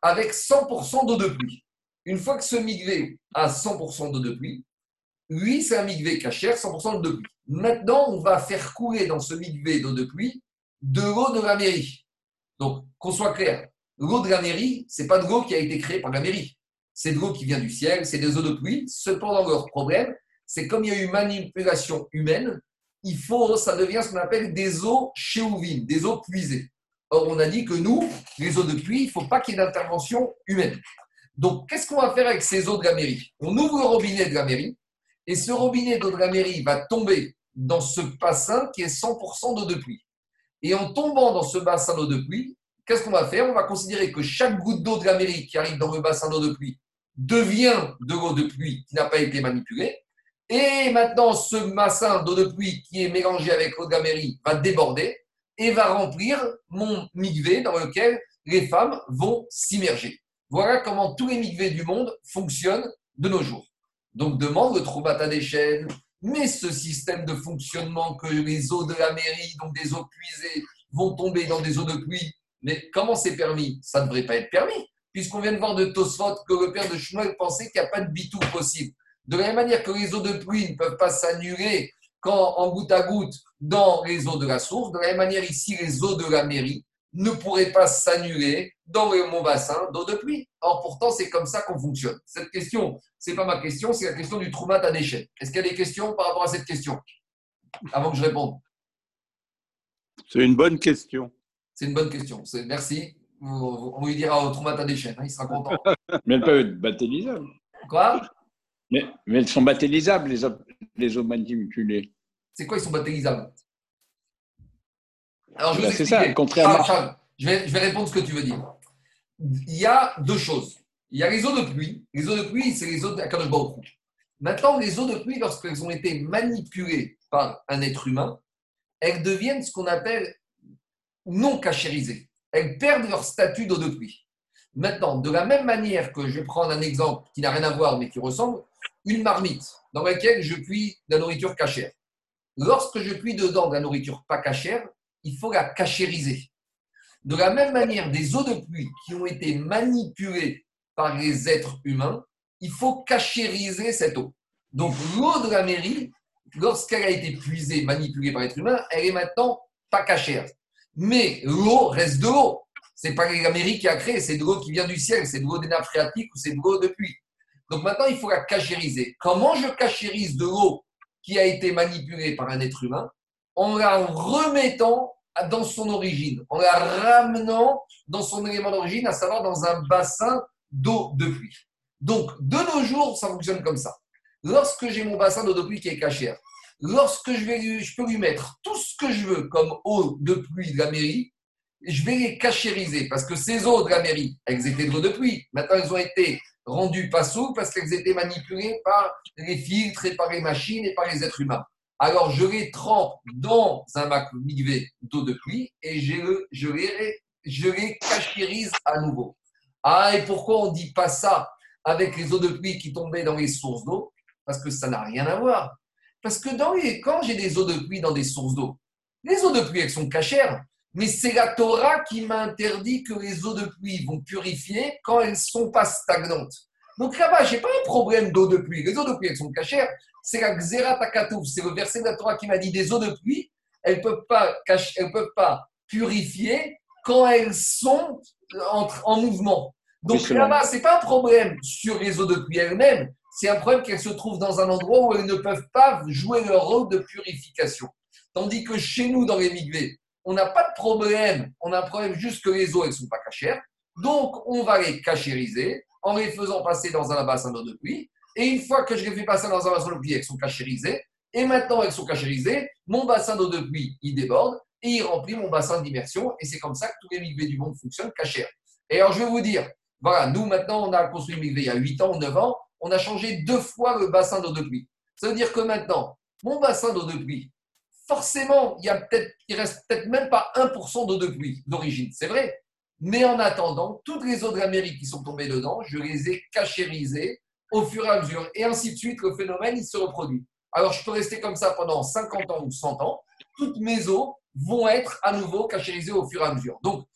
avec 100% d'eau de pluie. Une fois que ce migvé a 100% d'eau de pluie, lui, c'est un migvé cachère, 100% d'eau de pluie. Maintenant, on va faire couler dans ce migvé d'eau de pluie de l'eau de la mairie. Donc, qu'on soit clair, L'eau de la mairie, ce n'est pas de l'eau qui a été créée par la mairie. C'est de l'eau qui vient du ciel, c'est des eaux de pluie. Cependant, leur problème, c'est comme il y a eu manipulation humaine, il faut, ça devient ce qu'on appelle des eaux chéouvines, des eaux puisées. Or, on a dit que nous, les eaux de pluie, il ne faut pas qu'il y ait d'intervention humaine. Donc, qu'est-ce qu'on va faire avec ces eaux de la mairie? On ouvre le robinet de la mairie, et ce robinet d'eau de la mairie va tomber dans ce bassin qui est 100% d'eau de pluie. Et en tombant dans ce bassin d'eau de pluie, qu'est-ce qu'on va faire? On va considérer que chaque goutte d'eau de l'Amérique qui arrive dans le bassin d'eau de pluie devient de l'eau de pluie qui n'a pas été manipulée. Et maintenant, ce bassin d'eau de pluie qui est mélangé avec l'eau de l'Amérique va déborder et va remplir mon migvé dans lequel les femmes vont s'immerger. Voilà comment tous les migvés du monde fonctionnent de nos jours. Donc demande le Troubata des chaînes, mais ce système de fonctionnement que les eaux de la mairie, donc des eaux puisées, vont tomber dans des eaux de pluie mais comment c'est permis? Ça ne devrait pas être permis, puisqu'on vient de voir de Tosfot que le père de Shmuel pensait qu'il n'y a pas de bitou possible. De la même manière que les eaux de pluie ne peuvent pas s'annuler quand en goutte à goutte dans les eaux de la source, de la même manière ici, les eaux de la mairie ne pourraient pas s'annuler dans mon bassin d'eau de pluie. Or, pourtant, c'est comme ça qu'on fonctionne. Cette question, ce n'est pas ma question, c'est la question du Troumat à déchets. Est-ce qu'il y a des questions par rapport à cette question? Avant que je réponde. C'est une bonne question. C'est une bonne question. Merci. On lui dira au Troumata des chaînes, hein, il sera content. mais elles peuvent être. Quoi? Mais, elles sont baptélisables, les, les eaux manipulées. C'est quoi, ils sont baptélisables Alors, je vais Bah, vous c'est ça, contrairement- Charles, Charles, je, vais, je vais répondre ce que tu veux dire. Il y a deux choses. Il y a les eaux de pluie. Les eaux de pluie, c'est les eaux Baruch Hu. Maintenant, les eaux de pluie, lorsqu'elles ont été manipulées par un être humain, elles deviennent ce qu'on appelle non cachérisées. Elles perdent leur statut d'eau de pluie. Maintenant, de la même manière que je vais prendre un exemple qui n'a rien à voir mais qui ressemble, une marmite dans laquelle je cuis de la nourriture cachère. Lorsque je cuis dedans de la nourriture pas cachère, il faut la cachériser. De la même manière, des eaux de pluie qui ont été manipulées par les êtres humains, il faut cachériser cette eau. Donc l'eau de la mairie, lorsqu'elle a été puisée, manipulée par l'être humain, elle est maintenant pas cachère. Mais l'eau reste de l'eau. C'est pas la mairie qui a créé, c'est de l'eau qui vient du ciel, c'est de l'eau des nappes phréatiques ou c'est de l'eau de pluie. Donc maintenant, il faut la cachériser. Comment je cachérise de l'eau qui a été manipulée par un être humain En la remettant dans son origine, en la ramenant dans son élément d'origine, à savoir dans un bassin d'eau de pluie. Donc, de nos jours, ça fonctionne comme ça. Lorsque j'ai mon bassin d'eau de pluie qui est cachère, lorsque je, vais je peux lui mettre tout ce que je veux comme eau de pluie de la mairie, je vais les cachériser parce que ces eaux de la mairie, elles étaient de l'eau de pluie. Maintenant, elles ont été rendues pas souples parce qu'elles étaient manipulées par les filtres et par les machines et par les êtres humains. Alors, je les trempe dans un bac migvé d'eau de pluie et je, je, les, je les cachérise à nouveau. Ah, et pourquoi on ne dit pas ça avec les eaux de pluie qui tombaient dans les sources d'eau? Parce que ça n'a rien à voir. Parce que dans quand j'ai des eaux de pluie dans des sources d'eau, les eaux de pluie, elles sont cachères, mais c'est la Torah qui m'a interdit que les eaux de pluie vont purifier quand elles ne sont pas stagnantes. Donc là-bas, je n'ai pas un problème d'eau de pluie. Les eaux de pluie, elles sont cachères. C'est la Xerat Takatouf, c'est le verset de la Torah qui m'a dit des eaux de pluie, elles ne peuvent, pas cacher- elles peuvent pas purifier quand elles sont en, en mouvement. Donc là-bas, ce n'est pas un problème sur les eaux de pluie elles-mêmes, c'est un problème qu'elles se trouvent dans un endroit où elles ne peuvent pas jouer leur rôle de purification. Tandis que chez nous, dans les migvés, on n'a pas de problème, on a un problème juste que les eaux, elles ne sont pas cachères. Donc, on va les cachériser en les faisant passer dans un bassin d'eau de pluie. Et une fois que je les fais passer dans un bassin d'eau de pluie, elles sont cachérisées. Et maintenant, elles sont cachérisées, mon bassin d'eau de pluie, il déborde et il remplit mon bassin d'immersion. Et c'est comme ça que tous les migvés du monde fonctionnent cachères. Et alors, je vais vous dire, voilà, nous maintenant, on a construit une migvé il y a 8 ans ou 9 ans, on a changé deux fois le bassin d'eau de pluie. Ça veut dire que maintenant, mon bassin d'eau de pluie, forcément, il y a peut-être, il reste peut-être même pas 1% d'eau de pluie d'origine, c'est vrai. Mais en attendant, toutes les eaux de l'Amérique qui sont tombées dedans, je les ai cachérisées au fur et à mesure. Et ainsi de suite, le phénomène, il se reproduit. Alors, je peux rester comme ça pendant 50 ans ou 100 ans. Toutes mes eaux vont être à nouveau cachérisées au fur et à mesure. Donc,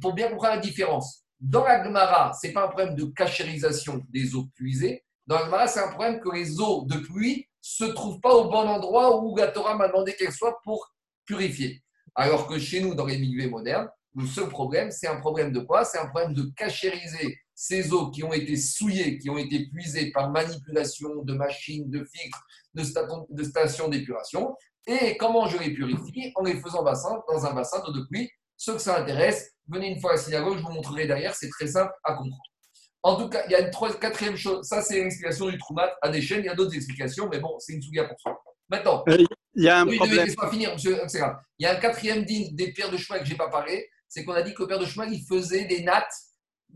pour bien comprendre la différence, dans la Gemara, ce n'est pas un problème de cachérisation des eaux puisées. Dans la Gemara, c'est un problème que les eaux de pluie se trouvent pas au bon endroit où la Torah m'a demandé qu'elles soient pour purifier. Alors que chez nous, dans les milieux modernes, le seul problème, c'est un problème de quoi? C'est un problème de cachériser ces eaux qui ont été souillées, qui ont été puisées par manipulation de machines, de filtres, de stations, de stations d'épuration. Et comment je les purifie? En les faisant bassin, dans un bassin d'eau de pluie. Ceux que ça intéresse, venez une fois à la synagogue, je vous montrerai derrière, c'est très simple à comprendre. En tout cas, il y a une troisième, quatrième chose, ça c'est l'explication du Troumat à des chaînes, il y a d'autres explications, mais bon, c'est une souga pour soi. Maintenant, Il y a un oui, problème. laisse-moi finir, monsieur, c'est grave. Il y a un quatrième digne des pierres de chemin que je n'ai pas parlé, c'est qu'on a dit que le père de chemin, il faisait des nattes,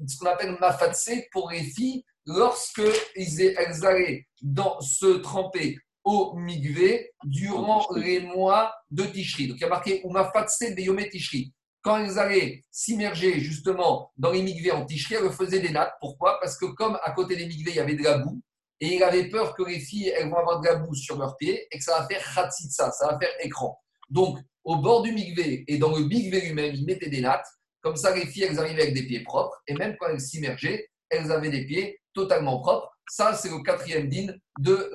ce qu'on appelle mafatse pour les filles, lorsque ils- elles allaient dans, se tremper au migvé durant les mois de Tishri. Donc il y a marqué ou mafatse beyome Tishri. Quand elles allaient s'immerger justement dans les migvés en Tishri, elles faisaient des nattes. Pourquoi? Parce que comme à côté des migvés, il y avait de la boue, et il avait peur que les filles elles vont avoir de la boue sur leurs pieds et que ça va faire khatsitsa, ça va faire écran. Donc, au bord du migvé et dans le migvé lui-même, ils mettaient des nattes. Comme ça, les filles, elles arrivaient avec des pieds propres. Et même quand elles s'immergeaient, elles avaient des pieds totalement propres. Ça, c'est le quatrième din de,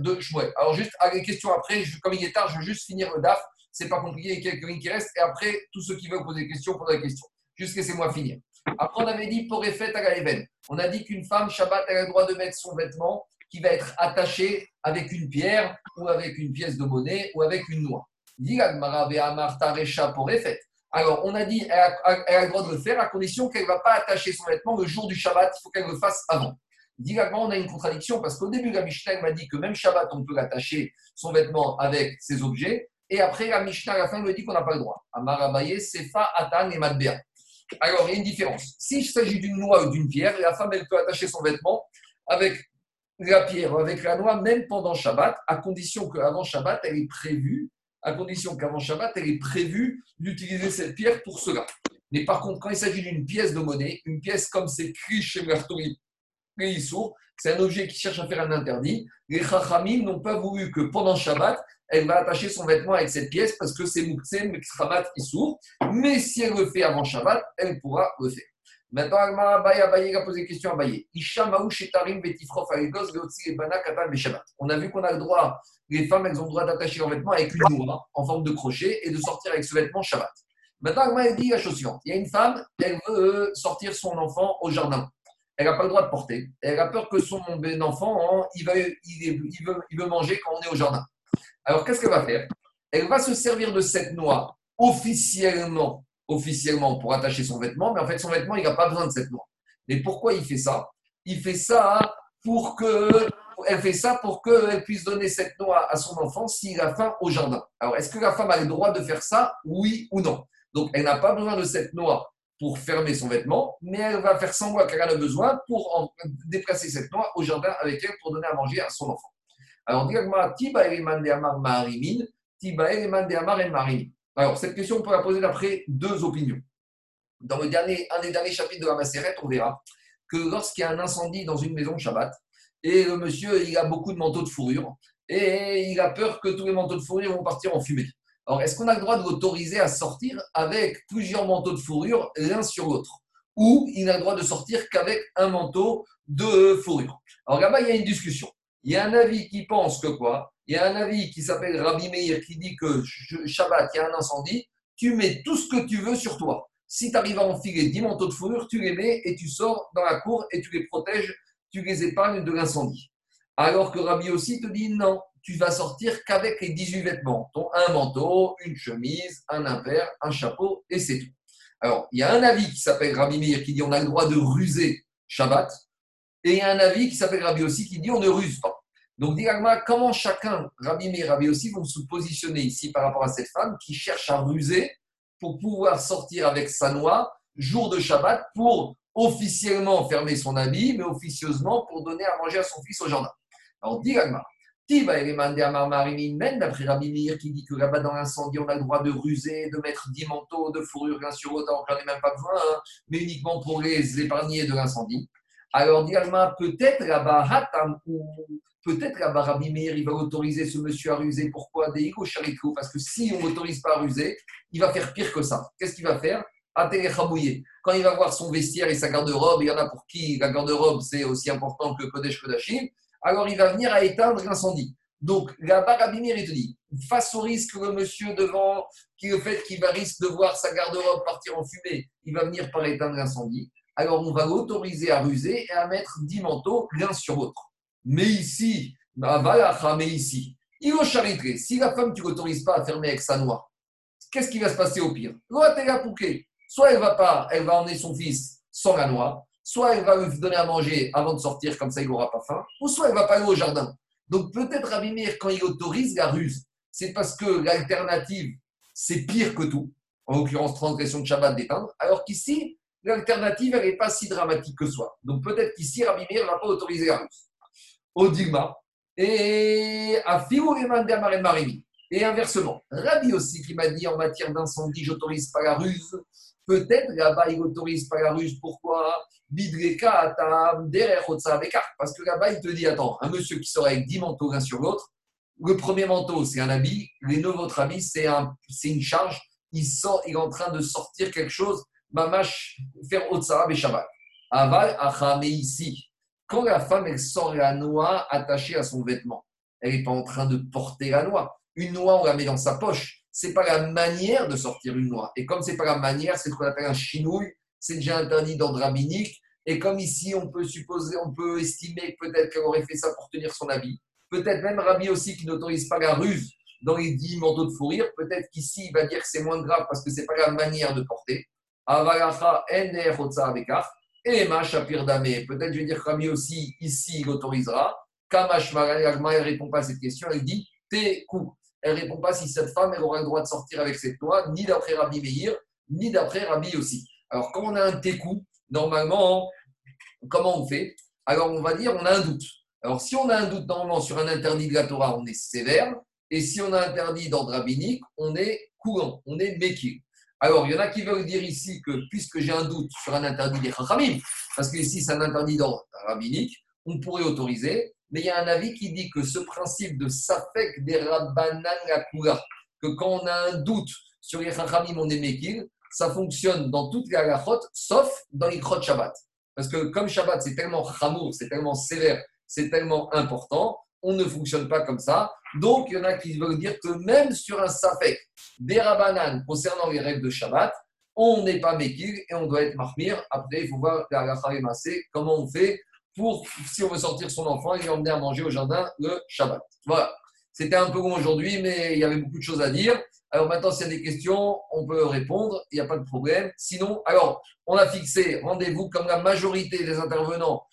de Shmuel. Alors, juste à les questions après, je- comme il est tard, je veux juste finir le DAF. C'est pas compliqué, il y a quelques lignes qui restent. Et après, tous ceux qui veulent poser des questions, posent des questions. Juste laissez-moi finir. Après, on avait dit pour effet à la. On a dit qu'une femme, Shabbat, elle a le droit de mettre son vêtement qui va être attaché avec une pierre ou avec une pièce de monnaie ou avec une noix. Alors, on a dit elle a, a le droit de le faire à condition qu'elle ne va pas attacher son vêtement le jour du Shabbat. Il faut qu'elle le fasse avant. Gemara, on a une contradiction parce qu'au début, la Mishnah m'a dit que même Shabbat, on peut attacher son vêtement avec ses objets. Et après, la Mishnah, à la fin, me dit qu'on n'a pas le droit. Amar Abaye, Sefa, Atan et Madbea. Alors, il y a une différence. S'il s'agit d'une noix ou d'une pierre, la femme, elle peut attacher son vêtement avec la pierre, avec la noix, même pendant Shabbat, à condition qu'avant Shabbat, elle est prévue, à condition qu'avant Shabbat, elle est prévue d'utiliser cette pierre pour cela. Mais par contre, quand il s'agit d'une pièce de monnaie, une pièce comme c'est écrit chez Mertori, c'est un objet qui cherche à faire un interdit. Les Chachamim n'ont pas voulu que pendant Shabbat, elle va attacher son vêtement avec cette pièce parce que c'est Mouktsem Mekstramat Issour. Mais si elle le fait avant Shabbat, elle pourra le faire. Maintenant, Abaye, Abaye a posé une question à Abaye. On a vu qu'on a le droit, les femmes, elles ont le droit d'attacher leur vêtement avec une noix en forme de crochet et de sortir avec ce vêtement Shabbat. Maintenant, elle dit la chose suivante. Il y a une femme, elle veut sortir son enfant au jardin elle n'a pas le droit de porter. Elle a peur que son enfant, hein, il, va, il, veut, il veut manger quand on est au jardin. Alors, qu'est-ce qu'elle va faire? Elle va se servir de cette noix officiellement, officiellement pour attacher son vêtement, mais en fait, son vêtement, il n'a pas besoin de cette noix. Mais pourquoi il fait ça? Il fait ça pour que elle fait ça pour qu'elle puisse donner cette noix à son enfant s'il a faim au jardin. Alors, est-ce que la femme a le droit de faire ça? Oui ou non? Donc, elle n'a pas besoin de cette noix pour fermer son vêtement, mais elle va faire semblant qu'elle a besoin pour déplacer cette noix au jardin avec elle pour donner à manger à son enfant. Alors, alors, cette question, on peut la poser d'après deux opinions. Dans le dernier, un des derniers chapitres de la Macérette, on verra que lorsqu'il y a un incendie dans une maison Shabbat, et le monsieur, il a beaucoup de manteaux de fourrure, et il a peur que tous les manteaux de fourrure vont partir en fumée. Alors, est-ce qu'on a le droit de l'autoriser à sortir avec plusieurs manteaux de fourrure l'un sur l'autre? Ou il n'a le droit de sortir qu'avec un manteau de fourrure? Alors là-bas, il y a une discussion. Il y a un avis qui pense que quoi? Il y a un avis qui s'appelle Rabbi Meir qui dit que Shabbat, il y a un incendie, tu mets tout ce que tu veux sur toi. Si tu arrives à enfiler 10 manteaux de fourrure, tu les mets et tu sors dans la cour et tu les protèges, tu les épargnes de l'incendie. Alors que Rabbi aussi te dit non, tu vas sortir qu'avec les 18 vêtements. Ton, un manteau, une chemise, un impair, un chapeau, et c'est tout. Alors, il y a un avis qui s'appelle Rabbi Meir qui dit on a le droit de ruser Shabbat, et il y a un avis qui s'appelle Rabbi aussi qui dit on ne ruse pas. Donc, dis-moi, comment chacun, Rabbi Meir Rabbi aussi, vont se positionner ici par rapport à cette femme qui cherche à ruser pour pouvoir sortir avec sa noix jour de Shabbat pour officiellement fermer son habit, mais officieusement pour donner à manger à son fils au jardin. Alors, dis même d'après Rabbi Meir qui dit que là-bas dans l'incendie, on a le droit de ruser, de mettre 10 manteaux de fourrure l'un sur l'autre, on n'en ai même pas besoin, hein, mais uniquement pour les épargner de l'incendie. Alors, Dialma, peut-être là-bas, peut-être là-bas, Rabbi Meir, il va autoriser ce monsieur à ruser. Pourquoi? Des Parce que si on n'autorise pas à ruser, il va faire pire que ça. Qu'est-ce qu'il va faire? Quand il va voir son vestiaire et sa garde-robe, il y en a pour qui la garde-robe c'est aussi important que Kodesh Kodashim, alors il va venir à éteindre l'incendie. Donc, là-bas, Rabbi il te dit, face au risque que le monsieur devant, qui le fait qu'il va risque de voir sa garde-robe partir en fumée, il va venir par éteindre l'incendie. Alors, on va l'autoriser à ruser et à mettre dix manteaux l'un sur l'autre. Mais ici, mais ici, il va chariter. Si la femme, tu l'autorises pas à fermer avec sa noix, qu'est-ce qui va se passer au pire? Soit elle va pas, elle va emmener son fils sans la noix, soit elle va lui donner à manger avant de sortir, comme ça il n'aura pas faim, ou soit elle va pas aller au jardin. Donc peut-être Rabbi quand il autorise la ruse, c'est parce que l'alternative, c'est pire que tout, en l'occurrence transgression de Shabbat d'éteindre, alors qu'ici, l'alternative, elle n'est pas si dramatique que soit. Donc peut-être qu'ici, ne va pas autoriser la ruse. Au Digma, et Marimi. Et inversement, Rabbi aussi qui m'a dit en matière d'incendie, j'autorise pas la ruse, Peut-être là-bas, il n'autorise pas la ruse. Pourquoi? Parce que là-bas, il te dit attends, un monsieur qui sort avec 10 manteaux l'un sur l'autre, le premier manteau, c'est un habit, les neuf autres habits, c'est un, une charge. Il sort, il est en train de sortir quelque chose, mamash, faire Otsa et Shabbat. Aval, achame ici. Quand la femme, elle sort la noix attachée à son vêtement, elle n'est pas en train de porter la noix. Une noix, on la met dans sa poche c'est pas la manière de sortir une noix. Et comme c'est pas la manière, c'est ce qu'on appelle un chinouille, c'est déjà interdit d'ordre rabbinique. Et comme ici, on peut supposer, on peut estimer peut-être qu'elle aurait fait ça pour tenir son habit. Peut-être même Rabbi aussi qui n'autorise pas la ruse dans les dix manteaux de fourrir. Peut-être qu'ici, il va dire que c'est moins grave parce que c'est pas la manière de porter. Avalacha et ma shapir Peut-être je vais dire Rabbi aussi ici, il autorisera. Kamash ne répond pas à cette question. Elle dit Te elle ne répond pas si cette femme elle aura le droit de sortir avec cette loi, ni d'après Rabbi Meir, ni d'après Rabbi aussi. Alors, quand on a un tékou, normalement, comment on fait? Alors, on va dire on a un doute. Alors, si on a un doute normalement sur un interdit de la Torah, on est sévère. Et si on a interdit d'ordre rabbinique, on est courant, on est méquille. Alors, il y en a qui veulent dire ici que puisque j'ai un doute sur un interdit des Chachamim, parce que ici c'est un interdit d'ordre rabbinique, on pourrait autoriser, mais il y a un avis qui dit que ce principe de Safek des Rabbanan que quand on a un doute sur les Chachamim, on est ça fonctionne dans toutes les halachot, sauf dans les Krot Shabbat. Parce que comme Shabbat, c'est tellement chamour, c'est tellement sévère, c'est tellement important, on ne fonctionne pas comme ça. Donc, il y en a qui veulent dire que même sur un safek des rabanan concernant les règles de Shabbat, on n'est pas mékil et on doit être marmir. Après, il faut voir la comment on fait pour, si on veut sortir son enfant et l'emmener à manger au jardin le Shabbat. Voilà. C'était un peu long aujourd'hui, mais il y avait beaucoup de choses à dire. Alors maintenant, s'il y a des questions, on peut répondre, il n'y a pas de problème. Sinon, alors, on a fixé rendez-vous comme la majorité des intervenants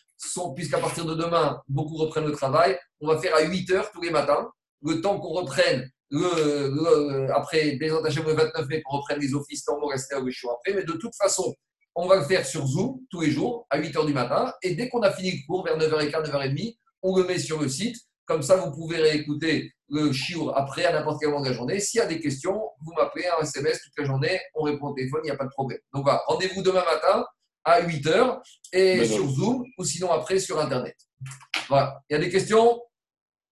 puisqu'à partir de demain, beaucoup reprennent le travail, on va faire à 8 heures tous les matins, le temps qu'on reprenne, le, après, des le 29 mai, qu'on reprenne les offices normaux, rester au show après, mais de toute façon, on va le faire sur Zoom tous les jours à 8 heures du matin, et dès qu'on a fini le cours, vers 9h15, 9h30, on le met sur le site, comme ça, vous pouvez réécouter le shiur après à n'importe quel moment de la journée. S'il y a des questions, vous m'appelez un SMS toute la journée, on répond au téléphone, il n'y a pas de problème. Donc voilà, rendez-vous demain matin à 8 heures et sur Zoom ou sinon après sur Internet. Voilà. Il y a des questions?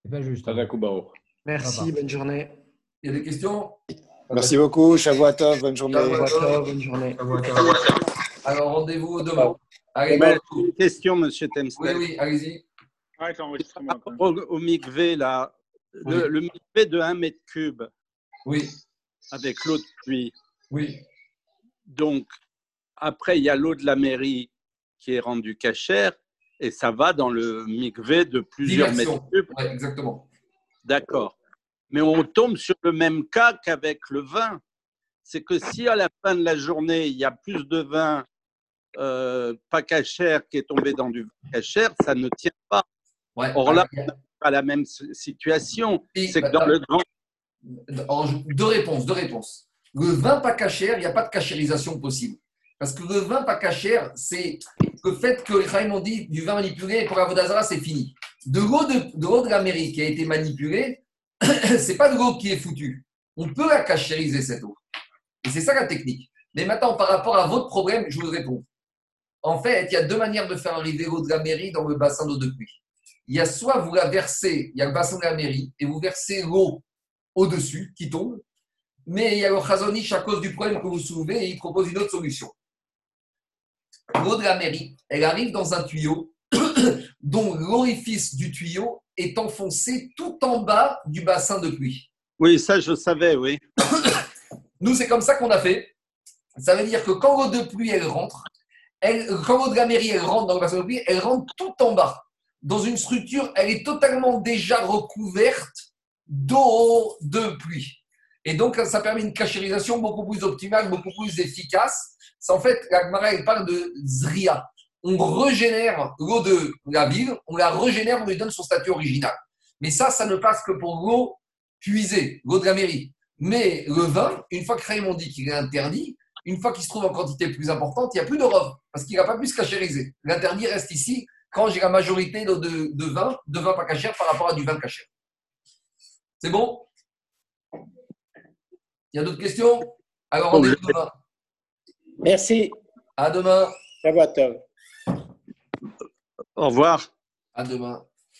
C'est pas juste. Merci, bonne journée. Il y a des questions? Merci beaucoup. Shavuatov, bonne journée. Shavuatov, bonne journée. Alors rendez-vous demain. Allez, Ben, une question, monsieur Temstel. oui, oui, allez-y. L'enregistrement. Par rapport Au, au mikvé, là, le, Oui. le mikvé de 1 mètre cube Oui, avec l'eau de pluie. oui, Donc, après, il y a l'eau de la mairie qui est rendue cachère et ça va dans le mikvé de plusieurs Diversion. mètres cubes. Ouais, exactement. D'accord. Mais on tombe sur le même cas qu'avec le vin. C'est que si à la fin de la journée, il y a plus de vin euh, pas cachère qui est tombé dans du vin cachère, ça ne tient pas. Ouais. Or là, Alors, Pas la même situation. C'est que bah, dans le grand. Deux réponses, deux réponses. Le vin pas cachère, il n'y a pas de cachérisation possible. Parce que le vin pas cachère, c'est le fait que les Chaim ont dit du vin manipulé pour la Vodazara, c'est fini. De l'eau de, de de l'Amérique qui a été manipulée, c'est pas de l'eau qui est foutue. On peut la cachériser, cette eau. Et c'est ça la technique. Mais maintenant, par rapport à votre problème, je vous réponds. En fait, il y a deux manières de faire arriver l'eau de la mairie dans le bassin d'eau de pluie. Il y a soit vous la versez, il y a le bassin de la mairie, et vous versez l'eau au-dessus qui tombe, mais il y a le Chazonich à cause du problème que vous soulevez et il propose une autre solution. L'eau de la mairie, elle arrive dans un tuyau dont l'orifice du tuyau est enfoncé tout en bas du bassin de pluie. Oui, ça, je savais, oui. Nous, c'est comme ça qu'on a fait. Ça veut dire que quand l'eau de pluie, elle rentre, elle, quand l'eau de la mairie, elle rentre dans le bassin de pluie, elle rentre tout en bas. Dans une structure, elle est totalement déjà recouverte d'eau de pluie. Et donc, ça permet une cachérisation beaucoup plus optimale, beaucoup plus efficace. C'est en fait, la Gemara, elle parle de Zria. On régénère l'eau de la ville, on la régénère, on lui donne son statut original. Mais ça, ça ne passe que pour l'eau puisée, l'eau de la mairie. Mais le vin, une fois que Raymond dit qu'il est interdit, une fois qu'il se trouve en quantité plus importante, il n'y a plus de rov, parce qu'il n'a pas pu se cachériser. L'interdit reste ici quand j'ai la majorité de, de, de vin, de vin pas cachère par rapport à du vin cachère. C'est bon? Il y a d'autres questions? Alors, Bon, rendez-vous je- demain. Merci. À demain. Au revoir. À demain.